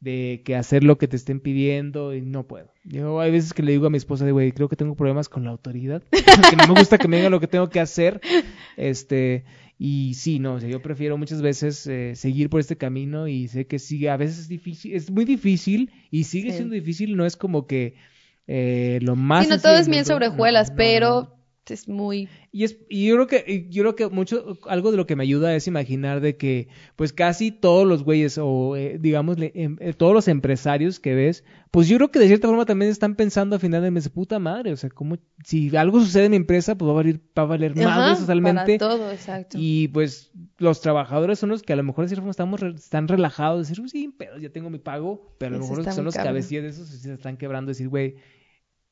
de que hacer lo que te estén pidiendo y no puedo. Yo hay veces que le digo a mi esposa de, güey, creo que tengo problemas con la autoridad, que no me gusta que me digan lo que tengo que hacer, este, y sí, no, o sea, yo prefiero muchas veces eh, seguir por este camino y sé que sí, a veces es difícil, es muy difícil y sigue Sí. siendo difícil, no es como que eh, lo más... Sí, no todo es miel sobre hojuelas, no, pero. Es muy... Y, es, y yo creo que, yo creo que mucho, algo de lo que me ayuda es imaginar de que, pues casi todos los güeyes, o eh, digamos, le- em- eh, todos los empresarios que ves, pues yo creo que de cierta forma también están pensando a final de mes, puta madre, o sea, como, si algo sucede en mi empresa, pues va a valer, va a valer madres totalmente. Para todo, exacto. Y pues los trabajadores son los que a lo mejor de cierta forma estamos re- están relajados, decir, "Uy, sí, pero ya tengo mi pago, pero a lo mejor son los cabecillas de esos se están quebrando, decir, güey,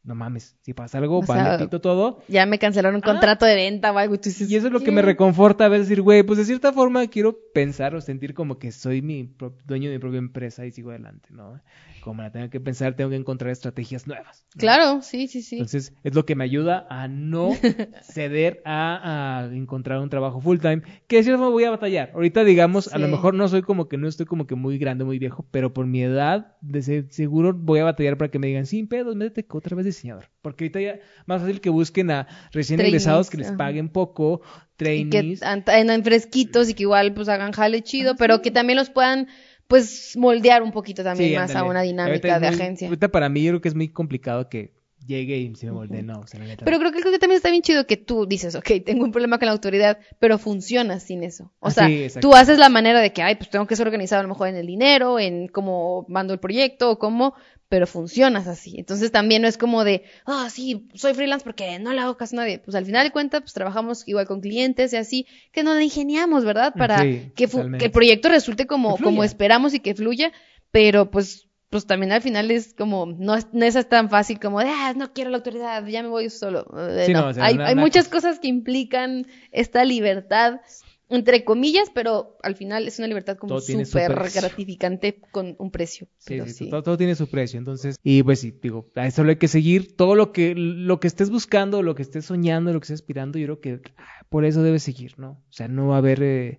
no mames, si pasa algo, O sea, vale pito todo. Ya me cancelaron un Ah. contrato de venta o algo y tú dices, Y eso es lo que me reconforta a veces decir, güey, pues de cierta forma quiero pensar o sentir como que soy mi dueño de mi propia empresa y sigo adelante, ¿no? Como la tengo que pensar, tengo que encontrar estrategias nuevas. ¿no? Claro, sí, sí, sí. Entonces, es lo que me ayuda a no ceder a, a encontrar un trabajo full time, que de cierta forma voy a batallar. Ahorita, digamos, a lo mejor no soy como que no estoy como que muy grande, muy viejo, pero por mi edad, de se- seguro voy a batallar para que me digan, sin pedos, métete otra vez diseñador. Porque ahorita ya más fácil que busquen a recién Trainees, egresados que les ajá. paguen poco, y trainees. que an- andan fresquitos y que igual pues hagan jale chido, pero que también los puedan pues moldear un poquito también Sí, más a una dinámica de muy- agencia. Ahorita para mí yo creo que es muy complicado que llegue y se me moldee, no, o sea, la neta. Pero creo que, creo que también está bien chido que tú dices, ok, tengo un problema con la autoridad, pero funcionas sin eso. O Ah, sea, sí, tú haces la manera de que, ay, pues tengo que ser organizado a lo mejor en el dinero, en cómo mando el proyecto o cómo, pero funcionas así. Entonces también no es como de, ah, sí, soy freelance porque no le hago caso a nadie. Pues al final de cuentas, pues trabajamos igual con clientes y así, que nos la ingeniamos, ¿verdad? Para Sí, que, el proyecto resulte como, como esperamos y que fluya, pero pues pues también al final es como, no es, no es tan fácil como de, ah, no quiero la autoridad, ya me voy solo. Eh, Sí, no, no, o sea, hay, hay muchas cosa- cosas que implican esta libertad, entre comillas, pero al final es una libertad como súper gratificante con un precio. Sí, pero sí, sí. Todo, todo tiene su precio, entonces, y pues sí, digo, a eso lo hay que seguir, todo lo que, lo que estés buscando, lo que estés soñando, lo que estés aspirando, yo creo que ah, por eso debes seguir, ¿no? O sea, no va a haber, eh,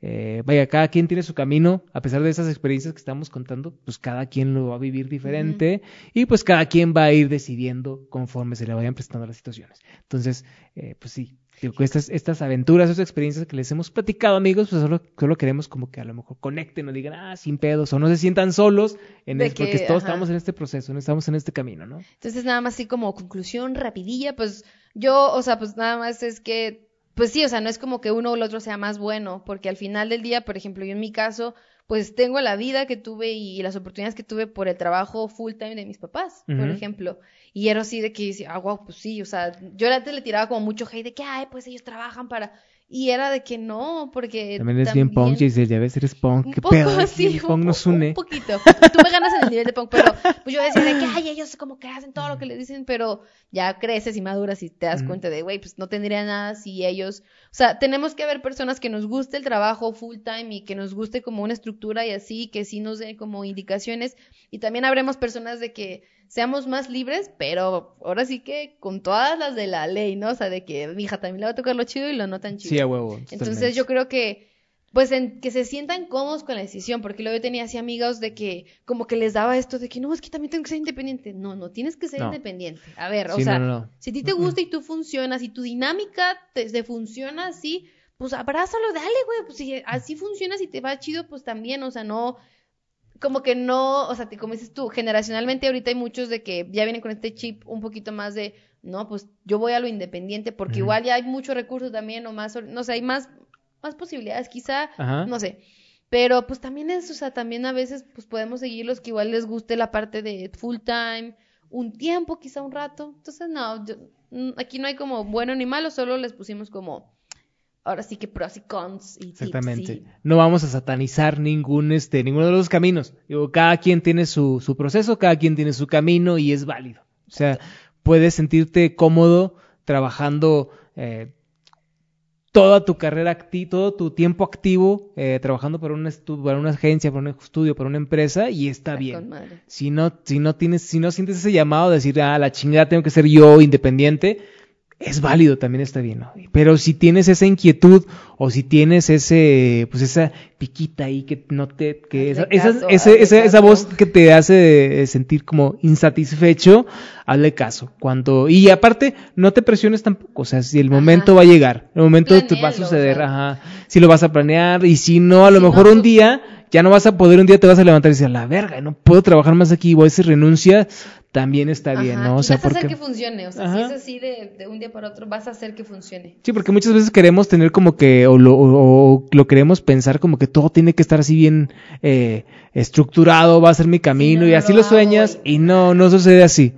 eh, vaya, cada quien tiene su camino, a pesar de esas experiencias que estamos contando, pues cada quien lo va a vivir diferente y pues cada quien va a ir decidiendo conforme se le vayan prestando las situaciones. Entonces, eh, pues sí, estas, estas aventuras, estas experiencias que les hemos platicado, amigos, pues solo, solo queremos como que a lo mejor conecten o digan, ah, sin pedos, o no se sientan solos, en es- porque que, todos ajá. estamos en este proceso, no estamos en este camino, ¿no? Entonces, nada más así como conclusión rapidilla, pues yo, o sea, pues nada más es que, pues sí, o sea, no es como que uno o el otro sea más bueno, porque al final del día, por ejemplo, yo en mi caso, pues tengo la vida que tuve y las oportunidades que tuve por el trabajo full time de mis papás, por ejemplo. Y era así de que ah, wow, pues sí, o sea, yo antes le tiraba como mucho hate de que, ay, pues ellos trabajan para... Y era de que no, porque También es bien punk, Giselle, ya ves, eres punk, un qué poco pedo, el punk nos un, une. un poquito. Tú me ganas en el nivel de punk, pero pues yo decía de que, ay, ellos como que hacen todo lo que les dicen, pero ya creces y maduras y te das cuenta de, güey, pues no tendría nada si ellos, o sea, tenemos que haber personas que nos guste el trabajo full time y que nos guste como una estructura y así, que sí nos den como indicaciones y también habremos personas de que seamos más libres, pero ahora sí que con todas las de la ley, ¿no? O sea, de que, mija, también le va a tocar lo chido y lo no tan chido. Sí, a huevo. Entonces totalmente. yo creo que, pues, en, que se sientan cómodos con la decisión, porque luego yo tenía así amigos de que, como que les daba esto de que, no, es que también tengo que ser independiente. No, no, tienes que ser No. independiente. A ver, o sea, no, no, no. si a ti te gusta y tú funcionas y tu dinámica te, te funciona así, pues abrázalo, dale, güey, pues si así funcionas y te va chido, pues también, o sea, no, como que no, o sea, como dices tú, generacionalmente ahorita hay muchos de que ya vienen con este chip un poquito más de, no, pues yo voy a lo independiente, porque igual ya hay muchos recursos también, o más, no sé, hay más, más posibilidades, quizá, Ajá. no sé. Pero pues también es, o sea, también a veces pues podemos seguir los que igual les guste la parte de full time, un tiempo, quizá un rato. Entonces, no, yo- mm, aquí no hay como bueno ni malo, solo les pusimos como, ahora sí que pros y cons y tips Exactamente. No vamos a satanizar ningún, este, ninguno de los caminos. Digo, cada quien tiene su, su proceso, cada quien tiene su camino y es válido. O sea, puedes sentirte cómodo trabajando eh, toda tu carrera activa, todo tu tiempo activo, eh, trabajando para una, para una agencia, para un estudio, para una empresa y está Está bien. con madre. Si no, si no tienes, si no sientes ese llamado de decir, ah, la chingada tengo que ser yo independiente, es válido, también está bien, ¿no? Pero si tienes esa inquietud o si tienes ese, pues esa piquita ahí que no te, que esa, esa, esa, esa voz que te hace sentir como insatisfecho, hazle caso. Cuando, y aparte, no te presiones tampoco, o sea, si el momento Ajá. va a llegar, el momento te va a suceder, o sea. ajá, si lo vas a planear y si no, a lo Si no, mejor un día ya no vas a poder, un día te vas a levantar y decir, la verga, no puedo trabajar más aquí, voy a decir renuncia, también está bien, ¿no? O sea, vas a hacer que funcione, o sea, Ajá. si es así de, de un día para otro, vas a hacer que funcione. Sí, porque muchas veces queremos tener como que, o lo, o- o lo queremos pensar como que todo tiene que estar así bien eh, estructurado, va a ser mi camino no, y así lo sueñas y- y no, no sucede así.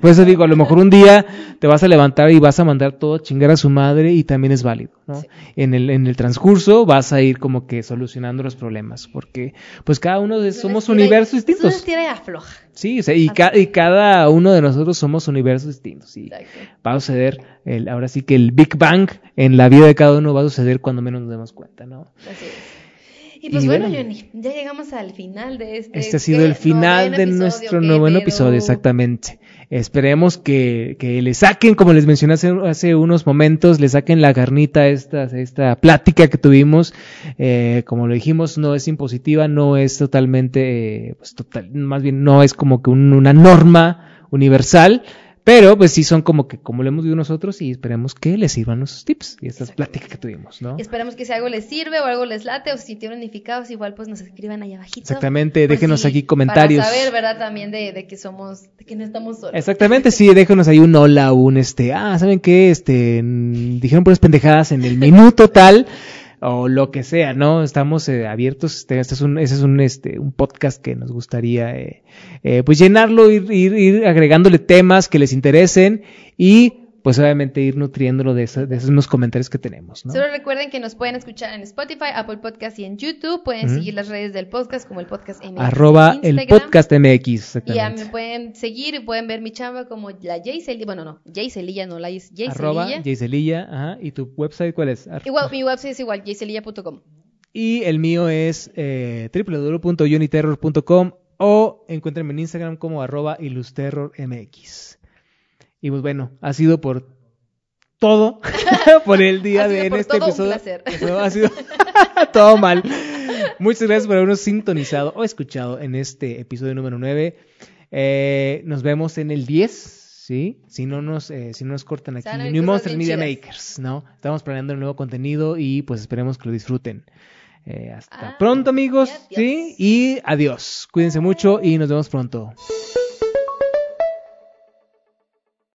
Por eso digo, a lo mejor un día te vas a levantar y vas a mandar todo a chingar a su madre y también es válido, ¿no? En el, en el transcurso vas a ir como que solucionando los problemas, porque pues cada uno de, somos universos distintos. y afloja. Sí, o sea, y, ca- y cada uno de nosotros somos universos distintos. Y Exacto. va a suceder, el, ahora sí que el Big Bang en la vida de cada uno va a suceder cuando menos nos demos cuenta, ¿no? Así es. Y pues Y bueno, bueno. Johnny, ya llegamos al final de este. Este ha sido el final de episodio, nuestro ¿qué noveno pedo? episodio, exactamente. Esperemos que, que le saquen, como les mencioné hace, hace unos momentos, le saquen la carnita a esta, a esta plática que tuvimos. Eh, como lo dijimos, no es impositiva, no es totalmente, eh, pues total, más bien no es como que un- una norma universal. Pero pues sí son como que, como lo hemos visto nosotros, y esperemos que les sirvan nuestros tips y estas pláticas que tuvimos, ¿no? Esperamos que si algo les sirve o algo les late o si sintieron unificados, igual pues nos escriban ahí abajito. Exactamente, Por déjenos aquí comentarios. Para saber, ¿verdad? También de, de que somos, de que no estamos solos. Exactamente, sí, déjenos ahí un hola, un este, ah, ¿saben qué? Este, dijeron puras pendejadas en el minuto tal, o lo que sea, ¿no? Estamos eh, abiertos, este, este es un, ese es un, este, un podcast que nos gustaría, eh, eh, pues llenarlo, ir, ir, ir agregándole temas que les interesen y, pues obviamente ir nutriéndolo de, esos comentarios que tenemos, ¿no? Solo recuerden que nos pueden escuchar en Spotify, Apple Podcast y en YouTube. Pueden seguir las redes del podcast como el podcast MX. Arroba el podcast MX, Y ya me pueden seguir y pueden ver mi chamba como la Jaycelilla. Bueno, no, Jaycelilla, no la Jaycelilla. Arroba Jaycelilla, ajá, y tu website, ¿cuál es? Ar- Igual, mi website es igual, jaycelilla.com. Y el mío es eh, www.uniterror.com o encuéntrenme en Instagram como arroba ilusterrormx. Y pues bueno, ha sido por todo por el día Ha de sido en por este todo un episodio. placer. Eso ha sido todo mal. Muchas gracias por habernos sintonizado o escuchado en este episodio número 9. Eh, nos vemos en el 10, ¿sí? Si no nos, eh, si no nos cortan aquí. New bien Media chidas. Makers, ¿no? Estamos planeando un nuevo contenido y pues esperemos que lo disfruten. Eh, hasta Ah, pronto amigos. ¿sí? Y adiós. Cuídense mucho y nos vemos pronto.